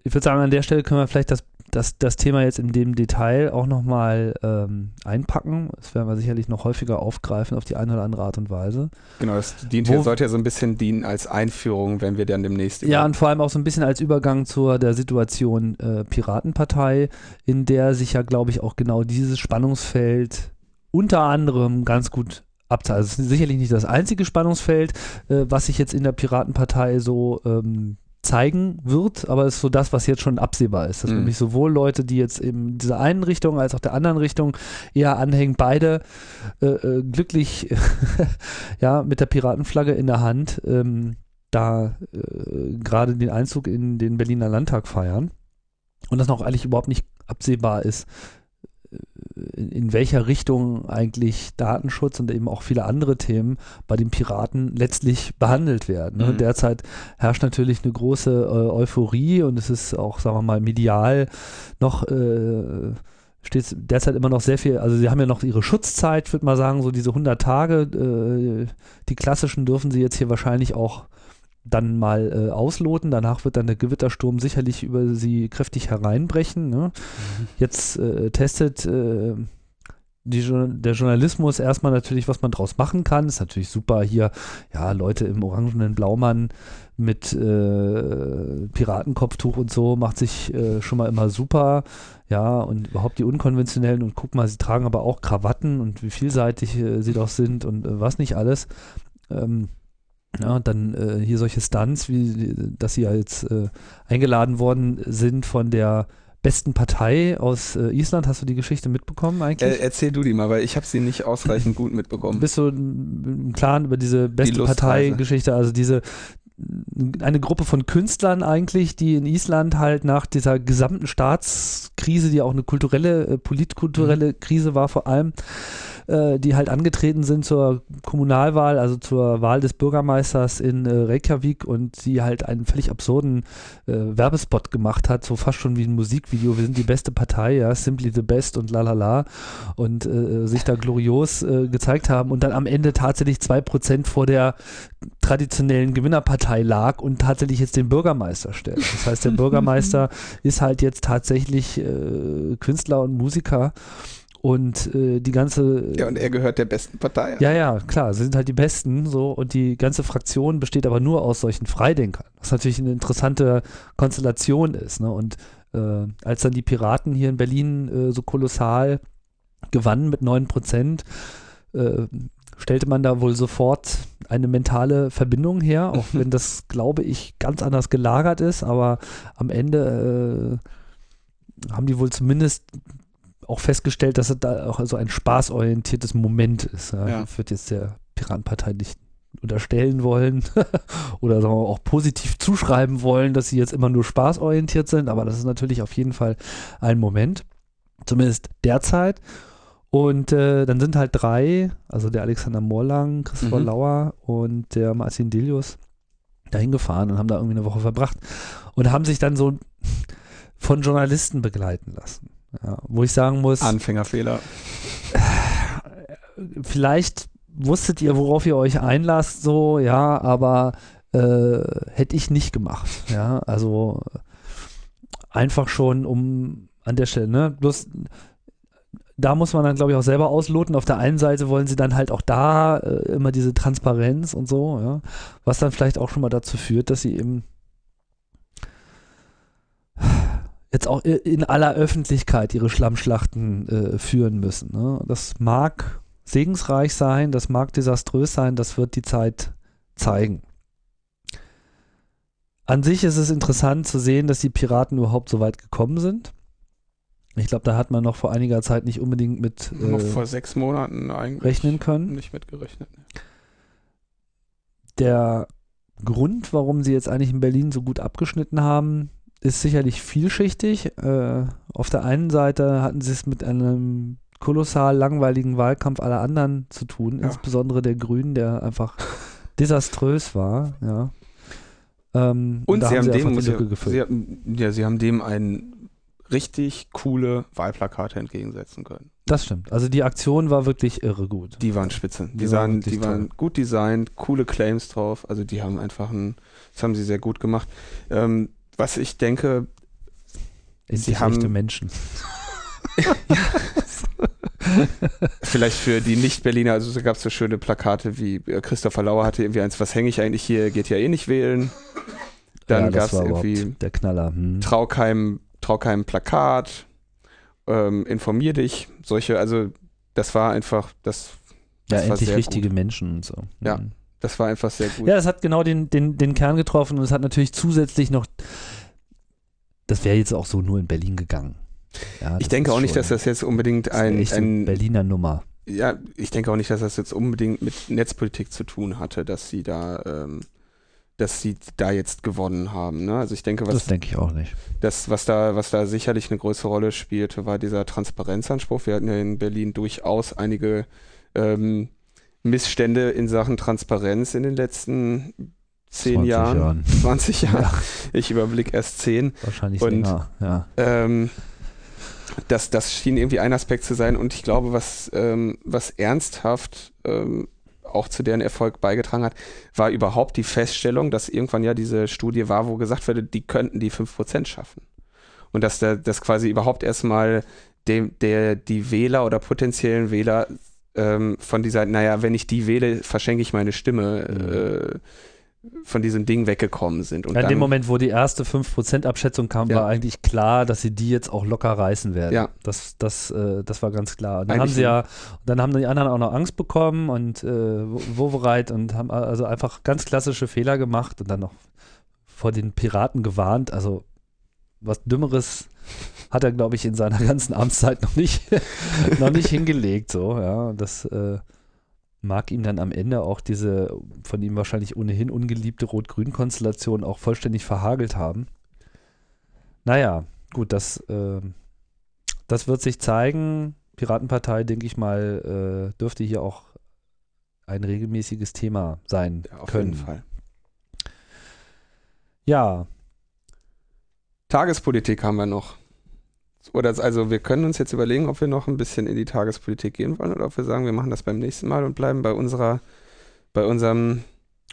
ich würde sagen, an der Stelle können wir vielleicht das das, das Thema jetzt in dem Detail auch nochmal ähm, einpacken. Das werden wir sicherlich noch häufiger aufgreifen auf die eine oder andere Art und Weise.
Genau, das dient hier, sollte ja so ein bisschen dienen als Einführung, wenn wir dann demnächst.
Ja, und vor allem auch so ein bisschen als Übergang zur der Situation äh, Piratenpartei, in der sich ja, glaube ich, auch genau dieses Spannungsfeld unter anderem ganz gut abzeichnet. Also es ist sicherlich nicht das einzige Spannungsfeld, äh, was sich jetzt in der Piratenpartei so ähm, zeigen wird, aber es ist so das, was jetzt schon absehbar ist. Dass mhm. nämlich sowohl Leute, die jetzt in dieser einen Richtung als auch der anderen Richtung eher anhängen, beide äh, äh, glücklich [laughs] ja mit der Piratenflagge in der Hand ähm, da äh, gerade den Einzug in den Berliner Landtag feiern und das noch eigentlich überhaupt nicht absehbar ist, in welcher Richtung eigentlich Datenschutz und eben auch viele andere Themen bei den Piraten letztlich behandelt werden. Ne? Mhm. Derzeit herrscht natürlich eine große äh, Euphorie und es ist auch, sagen wir mal, medial noch äh, steht derzeit immer noch sehr viel, also sie haben ja noch ihre Schutzzeit, würde man sagen, so diese 100 Tage, äh, die klassischen dürfen sie jetzt hier wahrscheinlich auch dann mal äh, ausloten. Danach wird dann der Gewittersturm sicherlich über sie kräftig hereinbrechen. Ne? Mhm. Jetzt äh, testet äh, die, der Journalismus erstmal natürlich, was man draus machen kann. Ist natürlich super hier, ja, Leute im orangenen Blaumann mit äh, Piratenkopftuch und so macht sich äh, schon mal immer super. Ja, und überhaupt die unkonventionellen und guck mal, sie tragen aber auch Krawatten und wie vielseitig äh, sie doch sind und was nicht alles. Ähm, ja, und dann äh, hier solche Stunts, wie dass sie jetzt äh, eingeladen worden sind von der besten Partei aus äh, Island. Hast du die Geschichte mitbekommen eigentlich?
Äh, erzähl du die mal, weil ich habe sie nicht ausreichend gut mitbekommen.
Bist du im Klaren über diese beste die Partei-Geschichte, also diese eine Gruppe von Künstlern eigentlich, die in Island halt nach dieser gesamten Staatskrise, die auch eine kulturelle, äh, politkulturelle mhm. Krise war vor allem, äh, die halt angetreten sind zur Kommunalwahl, also zur Wahl des Bürgermeisters in äh, Reykjavik und die halt einen völlig absurden äh, Werbespot gemacht hat, so fast schon wie ein Musikvideo. Wir sind die beste Partei, ja, simply the best und lalala und äh, sich da glorios äh, gezeigt haben und dann am Ende tatsächlich zwei Prozent vor der traditionellen Gewinnerpartei lag und tatsächlich jetzt den Bürgermeister stellt. Das heißt, der [laughs] Bürgermeister ist halt jetzt tatsächlich äh, Künstler und Musiker und äh, die ganze.
Ja, und er gehört der besten Partei.
Ja, ja, klar, sie sind halt die Besten so und die ganze Fraktion besteht aber nur aus solchen Freidenkern, was natürlich eine interessante Konstellation ist. Ne? Und äh, als dann die Piraten hier in Berlin äh, so kolossal gewannen mit 9 Prozent, äh, stellte man da wohl sofort eine mentale Verbindung her, auch [laughs] wenn das, glaube ich, ganz anders gelagert ist, aber am Ende äh, haben die wohl zumindest auch festgestellt, dass es da auch so ein spaßorientiertes Moment ist. Ja. Ja. Ich würde jetzt der Piratenpartei nicht unterstellen wollen [laughs] oder sagen wir, auch positiv zuschreiben wollen, dass sie jetzt immer nur spaßorientiert sind, aber das ist natürlich auf jeden Fall ein Moment, zumindest derzeit. Und äh, dann sind halt drei, also der Alexander Morlang, Christopher mhm. Lauer und der Martin Dilius dahin gefahren und haben da irgendwie eine Woche verbracht und haben sich dann so von Journalisten begleiten lassen. Ja, wo ich sagen muss.
Anfängerfehler.
Vielleicht wusstet ihr, worauf ihr euch einlasst, so, ja, aber äh, hätte ich nicht gemacht. Ja, also einfach schon um an der Stelle, ne? Bloß da muss man dann, glaube ich, auch selber ausloten. Auf der einen Seite wollen sie dann halt auch da äh, immer diese Transparenz und so, ja, was dann vielleicht auch schon mal dazu führt, dass sie eben jetzt auch in aller Öffentlichkeit ihre Schlammschlachten äh, führen müssen. Ne? Das mag segensreich sein, das mag desaströs sein, das wird die Zeit zeigen. An sich ist es interessant zu sehen, dass die Piraten überhaupt so weit gekommen sind. Ich glaube, da hat man noch vor einiger Zeit nicht unbedingt mit
äh, noch vor sechs Monaten eigentlich
rechnen können.
Nicht mitgerechnet.
Der Grund, warum sie jetzt eigentlich in Berlin so gut abgeschnitten haben, ist sicherlich vielschichtig. Äh, auf der einen Seite hatten sie es mit einem kolossal langweiligen Wahlkampf aller anderen zu tun, ja. insbesondere der Grünen, der einfach [laughs] desaströs war. Ja.
Ähm, und, und sie, haben sie, dem, sie, sie, ja, sie haben dem ein richtig coole Wahlplakate entgegensetzen können.
Das stimmt. Also die Aktion war wirklich irre gut.
Die waren spitze. Die, die, sahen, waren, die waren gut designt, coole Claims drauf. Also die haben einfach ein, das haben sie sehr gut gemacht. Ähm, was ich denke,
Ist sie haben Menschen. [laughs]
Vielleicht für die Nicht-Berliner, also da gab es so schöne Plakate wie äh, Christopher Lauer hatte irgendwie eins, was hänge ich eigentlich hier, geht ja eh nicht wählen. Dann ja, gab es irgendwie
der Knaller. Hm.
Trau keinem trau keinem Plakat, ähm, informier dich, solche, also das war einfach, das,
das ja, war endlich richtige gut. Menschen und so.
Ja, mhm. Das war einfach sehr gut.
Ja, das hat genau den, den, den Kern getroffen und es hat natürlich zusätzlich noch, das wäre jetzt auch so nur in Berlin gegangen.
Ja, ich denke auch nicht, dass das jetzt unbedingt das ein, ein
Berliner Nummer.
Ja, ich denke auch nicht, dass das jetzt unbedingt mit Netzpolitik zu tun hatte, dass sie da ähm, dass sie da jetzt gewonnen haben. Ne? Also ich denke, was
das denke ich auch nicht.
Das, was da, was da sicherlich eine größere Rolle spielte, war dieser Transparenzanspruch. Wir hatten ja in Berlin durchaus einige ähm, Missstände in Sachen Transparenz in den letzten zehn Jahren, Jahren, [laughs] 20 Jahren. Ja. Ich überblicke erst zehn.
Wahrscheinlich und, länger, ja.
Ähm, das, das schien irgendwie ein Aspekt zu sein und ich glaube, was, ähm, was ernsthaft ähm, auch zu deren Erfolg beigetragen hat, war überhaupt die Feststellung, dass irgendwann ja diese Studie war, wo gesagt wurde, die könnten die 5% schaffen. Und dass der, das quasi überhaupt erstmal dem, der, die Wähler oder potenziellen Wähler ähm, von dieser, naja, wenn ich die wähle, verschenke ich meine Stimme, äh, von diesem Ding weggekommen sind.
Und ja, in dem Moment, wo die erste 5%-Abschätzung kam, ja. war eigentlich klar, dass sie die jetzt auch locker reißen werden. Ja. Das, das, äh, das war ganz klar. dann haben sie ja, dann haben die anderen auch noch Angst bekommen und äh, Wovereit und haben also einfach ganz klassische Fehler gemacht und dann noch vor den Piraten gewarnt. Also was Dümmeres hat er, glaube ich, in seiner [laughs] ganzen Amtszeit noch nicht, noch nicht hingelegt. So, ja. Das äh, mag ihm dann am Ende auch diese von ihm wahrscheinlich ohnehin ungeliebte Rot-Grün-Konstellation auch vollständig verhagelt haben. Naja, gut, das, äh, das wird sich zeigen. Piratenpartei, denke ich mal, äh, dürfte hier auch ein regelmäßiges Thema sein ja, auf können.
jeden Fall.
Ja.
Tagespolitik haben wir noch. Oder also wir können uns jetzt überlegen, ob wir noch ein bisschen in die Tagespolitik gehen wollen oder ob wir sagen, wir machen das beim nächsten Mal und bleiben bei unserer, bei unserem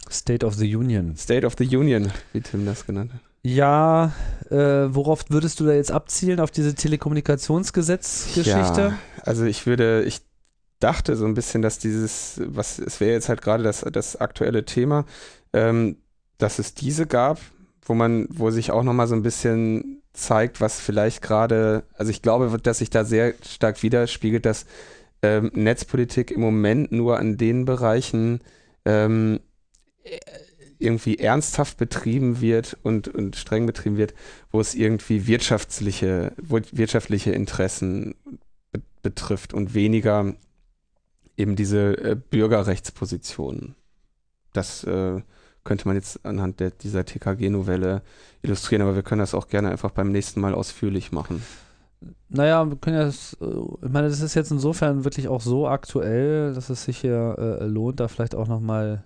State of the Union.
State of the Union, wie Tim das genannt hat.
Ja, äh, worauf würdest du da jetzt abzielen? Auf diese Telekommunikationsgesetzgeschichte? Ja,
also ich würde, ich dachte so ein bisschen, dass dieses, was, es wäre jetzt halt gerade das, das aktuelle Thema, ähm, dass es diese gab, wo man, wo sich auch nochmal so ein bisschen zeigt, was vielleicht gerade, also ich glaube, dass sich da sehr stark widerspiegelt, dass ähm, Netzpolitik im Moment nur an den Bereichen ähm, irgendwie ernsthaft betrieben wird und, und streng betrieben wird, wo es irgendwie wirtschaftliche, wirtschaftliche Interessen be betrifft und weniger eben diese äh, Bürgerrechtspositionen. Das äh, könnte man jetzt anhand der, dieser TKG-Novelle illustrieren, aber wir können das auch gerne einfach beim nächsten Mal ausführlich machen.
Naja, wir können ja, das, äh, ich meine, das ist jetzt insofern wirklich auch so aktuell, dass es sich hier äh, lohnt, da vielleicht auch nochmal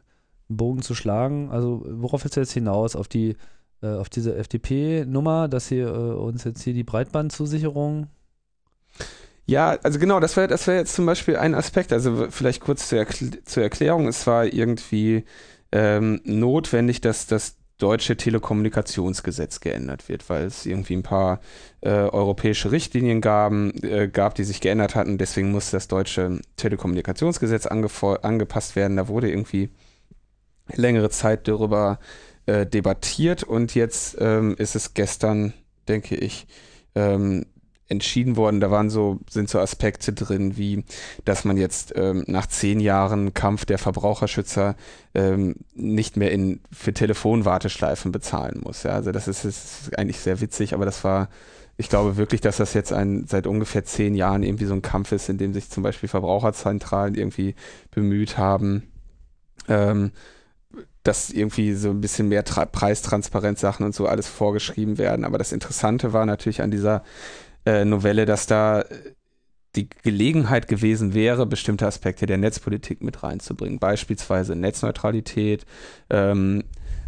einen Bogen zu schlagen. Also, worauf willst du jetzt hinaus? Auf die äh, auf diese FDP-Nummer, dass sie äh, uns jetzt hier die Breitbandzusicherung
ja, also genau, das wäre das wär jetzt zum Beispiel ein Aspekt. Also vielleicht kurz zur, Erkl zur Erklärung. Es war irgendwie ähm, notwendig, dass das deutsche Telekommunikationsgesetz geändert wird, weil es irgendwie ein paar äh, europäische Richtlinien gaben, äh, gab, die sich geändert hatten. Deswegen musste das deutsche Telekommunikationsgesetz angepasst werden. Da wurde irgendwie längere Zeit darüber äh, debattiert und jetzt ähm, ist es gestern, denke ich, ähm, entschieden worden. Da waren so, sind so Aspekte drin, wie, dass man jetzt ähm, nach zehn Jahren Kampf der Verbraucherschützer ähm, nicht mehr in, für Telefonwarteschleifen bezahlen muss. Ja, also das ist, ist eigentlich sehr witzig, aber das war, ich glaube wirklich, dass das jetzt ein, seit ungefähr zehn Jahren irgendwie so ein Kampf ist, in dem sich zum Beispiel Verbraucherzentralen irgendwie bemüht haben, ähm, dass irgendwie so ein bisschen mehr Tra Preistransparenzsachen und so alles vorgeschrieben werden. Aber das Interessante war natürlich an dieser äh, Novelle, dass da die Gelegenheit gewesen wäre, bestimmte Aspekte der Netzpolitik mit reinzubringen, beispielsweise Netzneutralität, ähm,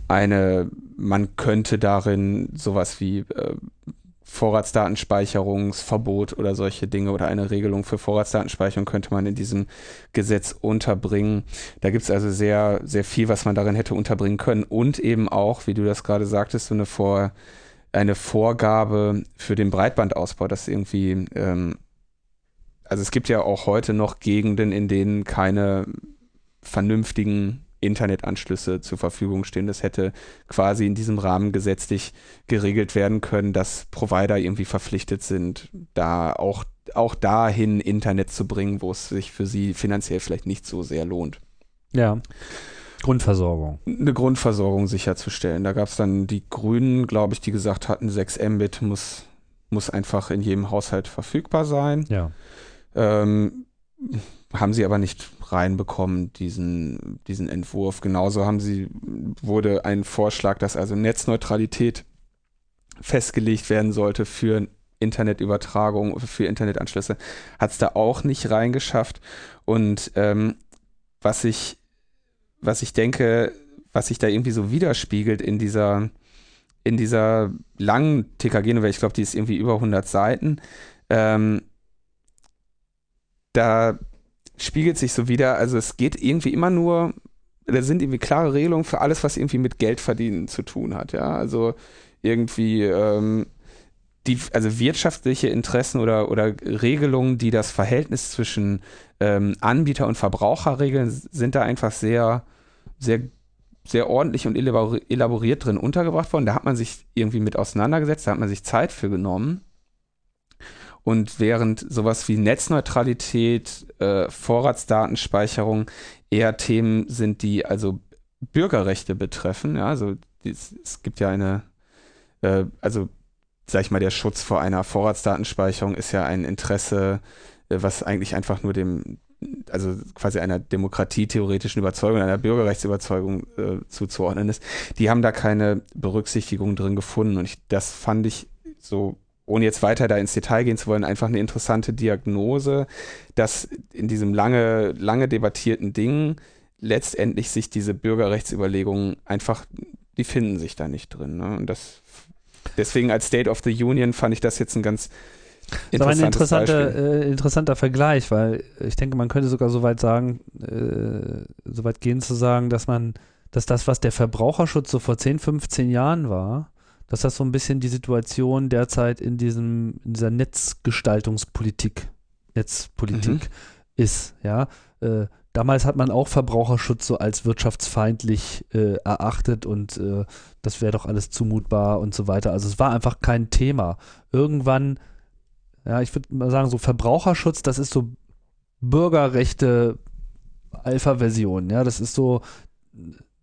eine, man könnte darin sowas wie äh, Vorratsdatenspeicherungsverbot oder solche Dinge oder eine Regelung für Vorratsdatenspeicherung könnte man in diesem Gesetz unterbringen. Da gibt es also sehr, sehr viel, was man darin hätte unterbringen können und eben auch, wie du das gerade sagtest, so eine Vor- eine Vorgabe für den Breitbandausbau, dass irgendwie, ähm, also es gibt ja auch heute noch Gegenden, in denen keine vernünftigen Internetanschlüsse zur Verfügung stehen. Das hätte quasi in diesem Rahmen gesetzlich geregelt werden können, dass Provider irgendwie verpflichtet sind, da auch, auch dahin Internet zu bringen, wo es sich für sie finanziell vielleicht nicht so sehr lohnt.
Ja. Grundversorgung.
Eine Grundversorgung sicherzustellen. Da gab es dann die Grünen, glaube ich, die gesagt hatten, 6 Mbit muss, muss einfach in jedem Haushalt verfügbar sein.
Ja.
Ähm, haben sie aber nicht reinbekommen, diesen, diesen Entwurf. Genauso haben sie, wurde ein Vorschlag, dass also Netzneutralität festgelegt werden sollte für Internetübertragung, für Internetanschlüsse, hat es da auch nicht reingeschafft. Und ähm, was ich was ich denke, was sich da irgendwie so widerspiegelt in dieser, in dieser langen TKG-Novelle, ich glaube, die ist irgendwie über 100 Seiten, ähm, da spiegelt sich so wieder, also es geht irgendwie immer nur, da sind irgendwie klare Regelungen für alles, was irgendwie mit Geldverdienen zu tun hat, ja, also irgendwie, ähm, die, also wirtschaftliche Interessen oder, oder Regelungen, die das Verhältnis zwischen ähm, Anbieter und Verbraucher regeln, sind da einfach sehr, sehr, sehr ordentlich und elaboriert drin untergebracht worden. Da hat man sich irgendwie mit auseinandergesetzt, da hat man sich Zeit für genommen. Und während sowas wie Netzneutralität, äh, Vorratsdatenspeicherung eher Themen sind, die also Bürgerrechte betreffen, ja, also es, es gibt ja eine, äh, also sag ich mal, der Schutz vor einer Vorratsdatenspeicherung ist ja ein Interesse, äh, was eigentlich einfach nur dem, also quasi einer demokratietheoretischen Überzeugung, einer Bürgerrechtsüberzeugung äh, zuzuordnen ist, die haben da keine Berücksichtigung drin gefunden. Und ich, das fand ich so, ohne jetzt weiter da ins Detail gehen zu wollen, einfach eine interessante Diagnose, dass in diesem lange, lange debattierten Ding letztendlich sich diese Bürgerrechtsüberlegungen einfach, die finden sich da nicht drin. Ne? Und das deswegen als State of the Union fand ich das jetzt ein ganz
das ist ein interessante, äh, interessanter Vergleich, weil ich denke, man könnte sogar so weit sagen, äh, so weit gehen zu sagen, dass man, dass das, was der Verbraucherschutz so vor 10, 15 Jahren war, dass das so ein bisschen die Situation derzeit in diesem, in dieser Netzgestaltungspolitik, Netzpolitik mhm. ist, ja. Äh, damals hat man auch Verbraucherschutz so als wirtschaftsfeindlich äh, erachtet und äh, das wäre doch alles zumutbar und so weiter. Also es war einfach kein Thema. Irgendwann ja, ich würde mal sagen, so Verbraucherschutz, das ist so Bürgerrechte Alpha-Version, ja, das ist so,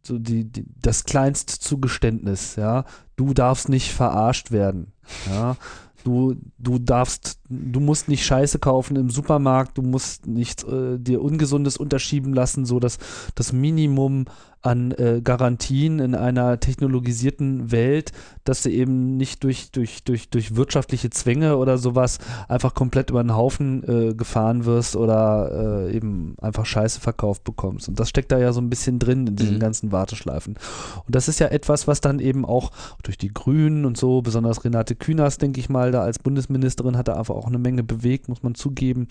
so die, die, das kleinste Zugeständnis, ja. Du darfst nicht verarscht werden, ja. Du, du darfst, du musst nicht Scheiße kaufen im Supermarkt, du musst nicht äh, dir Ungesundes unterschieben lassen, so dass das Minimum an äh, Garantien in einer technologisierten Welt, dass du eben nicht durch, durch, durch, durch wirtschaftliche Zwänge oder sowas einfach komplett über den Haufen äh, gefahren wirst oder äh, eben einfach Scheiße verkauft bekommst. Und das steckt da ja so ein bisschen drin in diesen mhm. ganzen Warteschleifen. Und das ist ja etwas, was dann eben auch durch die Grünen und so, besonders Renate Künast, denke ich mal, da als Bundesministerin hat er einfach auch eine Menge bewegt, muss man zugeben.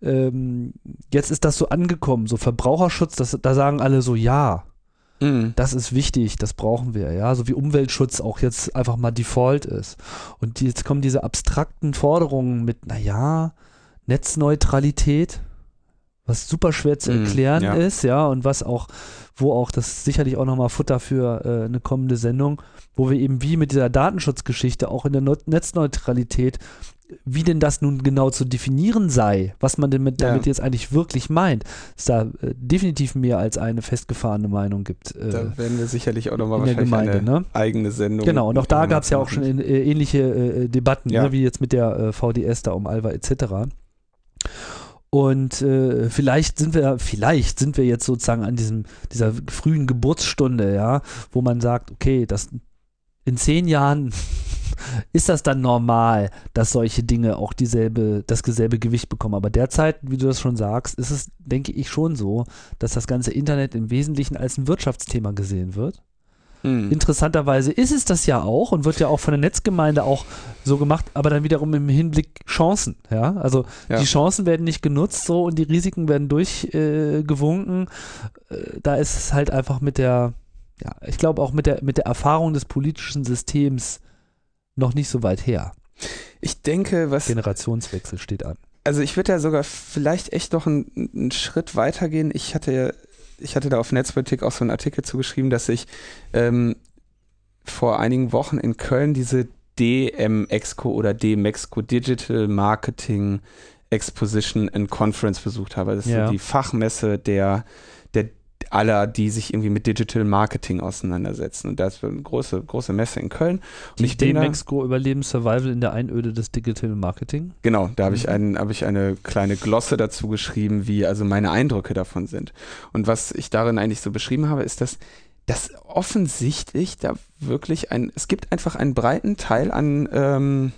Ähm, jetzt ist das so angekommen, so Verbraucherschutz, das, da sagen alle so, ja, Mhm. Das ist wichtig, das brauchen wir, ja, so wie Umweltschutz auch jetzt einfach mal Default ist. Und jetzt kommen diese abstrakten Forderungen mit, naja, Netzneutralität, was super schwer zu mhm, erklären ja. ist, ja, und was auch, wo auch, das ist sicherlich auch nochmal Futter für äh, eine kommende Sendung, wo wir eben wie mit dieser Datenschutzgeschichte auch in der Netzneutralität wie denn das nun genau zu definieren sei, was man denn mit, ja. damit jetzt eigentlich wirklich meint, es da äh, definitiv mehr als eine festgefahrene Meinung gibt.
Äh, da werden wir sicherlich auch nochmal wahrscheinlich Gemeinde, eine ne? eigene Sendung.
Genau, und auch da gab es ja auch schon in, äh, ähnliche äh, Debatten, ja. ne, wie jetzt mit der äh, VDS da um Alva etc. Und äh, vielleicht sind wir, vielleicht sind wir jetzt sozusagen an diesem, dieser frühen Geburtsstunde, ja, wo man sagt, okay, das in zehn Jahren ist das dann normal, dass solche Dinge auch dieselbe, das dieselbe Gewicht bekommen. Aber derzeit, wie du das schon sagst, ist es, denke ich, schon so, dass das ganze Internet im Wesentlichen als ein Wirtschaftsthema gesehen wird. Hm. Interessanterweise ist es das ja auch und wird ja auch von der Netzgemeinde auch so gemacht, aber dann wiederum im Hinblick Chancen, ja. Also ja. die Chancen werden nicht genutzt so und die Risiken werden durchgewunken. Äh, äh, da ist es halt einfach mit der, ja, ich glaube auch mit der, mit der Erfahrung des politischen Systems noch nicht so weit her.
Ich denke, was.
Generationswechsel steht an.
Also ich würde ja sogar vielleicht echt noch einen, einen Schritt weiter gehen. Ich hatte, ich hatte da auf Netzpolitik auch so einen Artikel zugeschrieben, dass ich ähm, vor einigen Wochen in Köln diese DMEXCO oder DMEXCO Digital Marketing Exposition and Conference besucht habe. Das ist ja. die Fachmesse der aller, die sich irgendwie mit Digital Marketing auseinandersetzen. Und das ist eine große, große Messe in Köln. Und
die ich bin Mexiko Überleben Survival in der Einöde des Digital Marketing.
Genau, da habe ich, mhm. einen, hab ich eine kleine Glosse dazu geschrieben, wie also meine Eindrücke davon sind. Und was ich darin eigentlich so beschrieben habe, ist, dass dass offensichtlich da wirklich ein, es gibt einfach einen breiten Teil an ähm,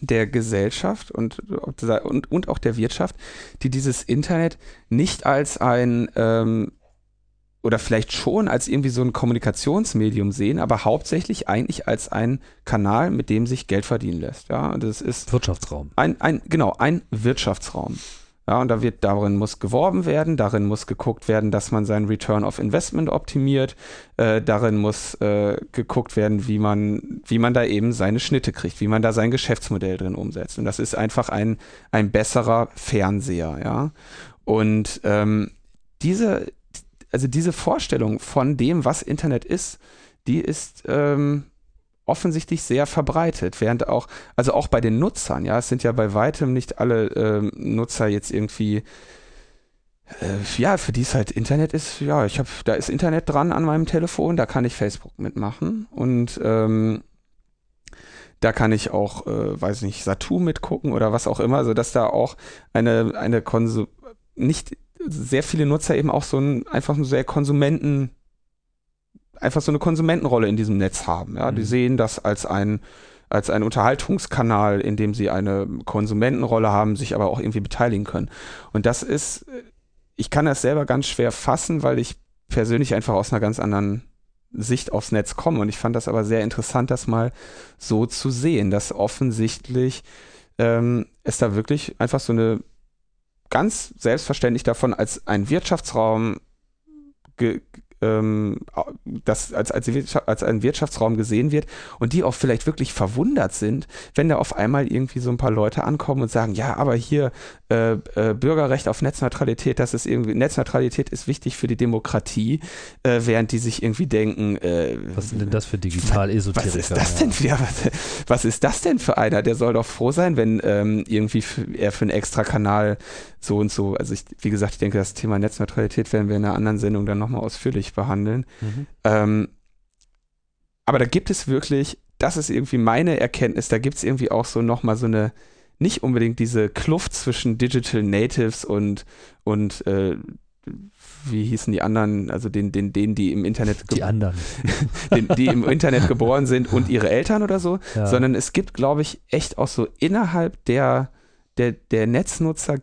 der Gesellschaft und, und, und auch der Wirtschaft, die dieses Internet nicht als ein ähm, oder vielleicht schon als irgendwie so ein Kommunikationsmedium sehen, aber hauptsächlich eigentlich als ein Kanal, mit dem sich Geld verdienen lässt. Ja, das ist
Wirtschaftsraum.
Ein, ein, genau, ein Wirtschaftsraum. Ja, und da wird, darin muss geworben werden, darin muss geguckt werden, dass man seinen Return of Investment optimiert, äh, darin muss äh, geguckt werden, wie man, wie man da eben seine Schnitte kriegt, wie man da sein Geschäftsmodell drin umsetzt. Und das ist einfach ein, ein besserer Fernseher, ja. Und ähm, diese, also diese Vorstellung von dem, was Internet ist, die ist ähm, offensichtlich sehr verbreitet, während auch, also auch bei den Nutzern, ja, es sind ja bei weitem nicht alle ähm, Nutzer jetzt irgendwie äh, ja, für die es halt Internet ist, ja, ich habe, da ist Internet dran an meinem Telefon, da kann ich Facebook mitmachen und ähm, da kann ich auch, äh, weiß nicht, Satu mitgucken oder was auch immer, also dass da auch eine, eine Konsum, nicht sehr viele Nutzer eben auch so ein, einfach ein sehr Konsumenten, einfach so eine Konsumentenrolle in diesem Netz haben. Ja, mhm. die sehen das als ein, als ein Unterhaltungskanal, in dem sie eine Konsumentenrolle haben, sich aber auch irgendwie beteiligen können. Und das ist, ich kann das selber ganz schwer fassen, weil ich persönlich einfach aus einer ganz anderen Sicht aufs Netz komme. Und ich fand das aber sehr interessant, das mal so zu sehen, dass offensichtlich ähm, es da wirklich einfach so eine ganz selbstverständlich davon als ein Wirtschaftsraum ge, ähm, das als, als, als ein Wirtschaftsraum gesehen wird und die auch vielleicht wirklich verwundert sind, wenn da auf einmal irgendwie so ein paar Leute ankommen und sagen, ja, aber hier äh, äh, Bürgerrecht auf Netzneutralität, das ist irgendwie, Netzneutralität ist wichtig für die Demokratie, äh, während die sich irgendwie denken, äh,
was sind denn das für Digital-Esoteriker?
Was ist das denn für, was, was, ist das denn für einer? Der soll doch froh sein, wenn ähm, irgendwie er für einen extra Kanal so und so, also ich, wie gesagt, ich denke, das Thema Netzneutralität werden wir in einer anderen Sendung dann nochmal ausführlich behandeln. Mhm. Ähm, aber da gibt es wirklich, das ist irgendwie meine Erkenntnis, da gibt es irgendwie auch so nochmal so eine, nicht unbedingt diese Kluft zwischen Digital Natives und, und äh, wie hießen die anderen, also den, den, denen, die im Internet
die anderen, [laughs]
den, die im Internet geboren sind und ihre Eltern oder so, ja. sondern es gibt, glaube ich, echt auch so innerhalb der, der, der Netznutzer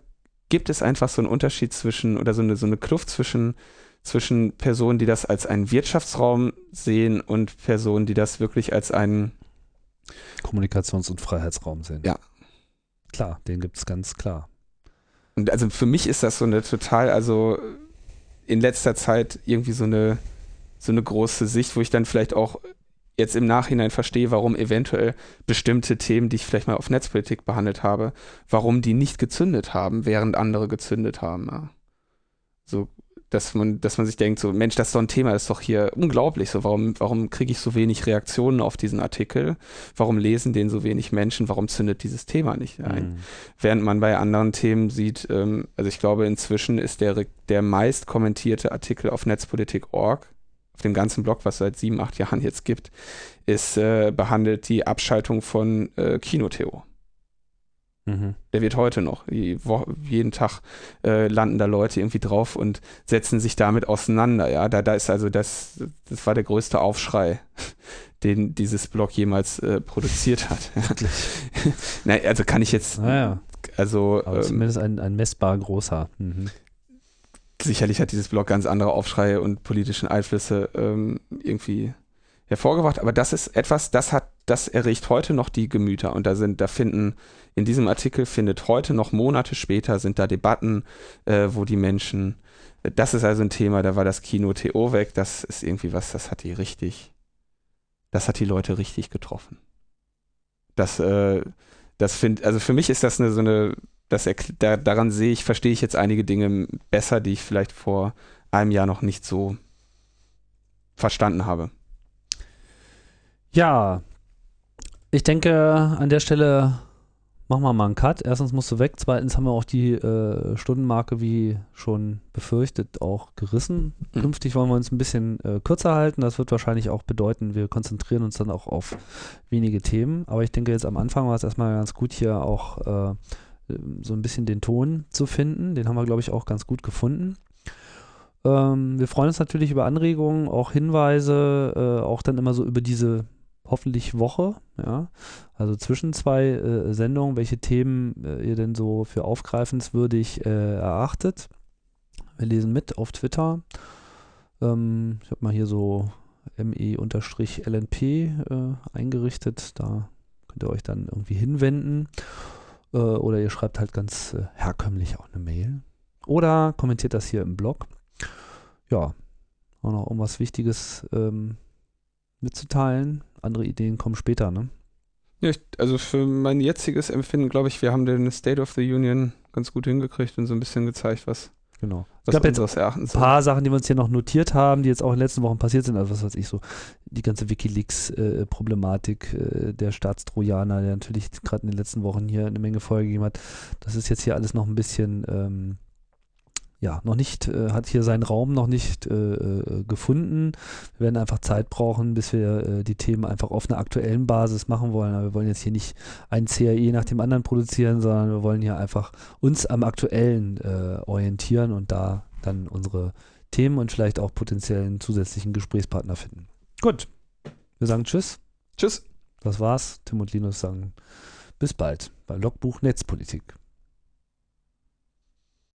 gibt es einfach so einen Unterschied zwischen oder so eine, so eine Kluft zwischen, zwischen Personen, die das als einen Wirtschaftsraum sehen und Personen, die das wirklich als einen
Kommunikations- und Freiheitsraum sehen.
Ja.
Klar, den gibt es ganz klar.
Und also für mich ist das so eine total, also in letzter Zeit irgendwie so eine, so eine große Sicht, wo ich dann vielleicht auch jetzt im Nachhinein verstehe, warum eventuell bestimmte Themen, die ich vielleicht mal auf Netzpolitik behandelt habe, warum die nicht gezündet haben, während andere gezündet haben. Ja. So dass man, dass man sich denkt, so, Mensch, das ist doch ein Thema, das ist doch hier unglaublich. So, warum, warum kriege ich so wenig Reaktionen auf diesen Artikel? Warum lesen den so wenig Menschen? Warum zündet dieses Thema nicht ein? Mhm. Während man bei anderen Themen sieht, ähm, also ich glaube, inzwischen ist der, der meist kommentierte Artikel auf netzpolitik.org, auf dem ganzen Blog, was es seit sieben, acht Jahren jetzt gibt, ist äh, behandelt die Abschaltung von äh, Kinotheo. Mhm. Der wird heute noch. Jeden Tag äh, landen da Leute irgendwie drauf und setzen sich damit auseinander. Ja, da, da ist also das, das war der größte Aufschrei, [laughs] den dieses Blog jemals äh, produziert hat. [laughs] Nein, also kann ich jetzt.
Naja.
Also.
Aber ähm, zumindest ein, ein messbar großer. Mhm.
Sicherlich hat dieses Blog ganz andere Aufschreie und politischen Einflüsse ähm, irgendwie hervorgebracht, aber das ist etwas, das hat, das erregt heute noch die Gemüter und da sind, da finden, in diesem Artikel findet heute noch Monate später sind da Debatten, äh, wo die Menschen, äh, das ist also ein Thema, da war das Kino TO weg, das ist irgendwie was, das hat die richtig, das hat die Leute richtig getroffen. Das, äh, das finde, also für mich ist das eine, so eine, das da, daran sehe ich, verstehe ich jetzt einige Dinge besser, die ich vielleicht vor einem Jahr noch nicht so verstanden habe.
Ja, ich denke, an der Stelle machen wir mal einen Cut. Erstens musst du weg, zweitens haben wir auch die äh, Stundenmarke, wie schon befürchtet, auch gerissen. Mhm. Künftig wollen wir uns ein bisschen äh, kürzer halten. Das wird wahrscheinlich auch bedeuten, wir konzentrieren uns dann auch auf wenige Themen. Aber ich denke, jetzt am Anfang war es erstmal ganz gut, hier auch äh, so ein bisschen den Ton zu finden. Den haben wir, glaube ich, auch ganz gut gefunden. Ähm, wir freuen uns natürlich über Anregungen, auch Hinweise, äh, auch dann immer so über diese hoffentlich Woche, ja, also zwischen zwei äh, Sendungen, welche Themen äh, ihr denn so für aufgreifenswürdig äh, erachtet. Wir lesen mit auf Twitter. Ähm, ich habe mal hier so me-lnp äh, eingerichtet, da könnt ihr euch dann irgendwie hinwenden. Äh, oder ihr schreibt halt ganz äh, herkömmlich auch eine Mail. Oder kommentiert das hier im Blog. Ja, auch noch irgendwas Wichtiges ähm, mitzuteilen. Andere Ideen kommen später, ne?
Ja, ich, also für mein jetziges Empfinden glaube ich, wir haben den State of the Union ganz gut hingekriegt und so ein bisschen gezeigt, was,
genau.
was
ich unseres jetzt Erachtens ein paar Sachen, die wir uns hier noch notiert haben, die jetzt auch in den letzten Wochen passiert sind, also was weiß ich so, die ganze Wikileaks-Problematik äh, äh, der Staatstrojaner, der natürlich gerade in den letzten Wochen hier eine Menge Folge gegeben hat. Das ist jetzt hier alles noch ein bisschen ähm, ja, noch nicht, äh, hat hier seinen Raum noch nicht äh, äh, gefunden. Wir werden einfach Zeit brauchen, bis wir äh, die Themen einfach auf einer aktuellen Basis machen wollen. Aber wir wollen jetzt hier nicht ein CAE nach dem anderen produzieren, sondern wir wollen hier einfach uns am Aktuellen äh, orientieren und da dann unsere Themen und vielleicht auch potenziellen zusätzlichen Gesprächspartner finden. Gut, wir sagen Tschüss.
Tschüss.
Das war's. Tim und Linus sagen bis bald bei Logbuch Netzpolitik.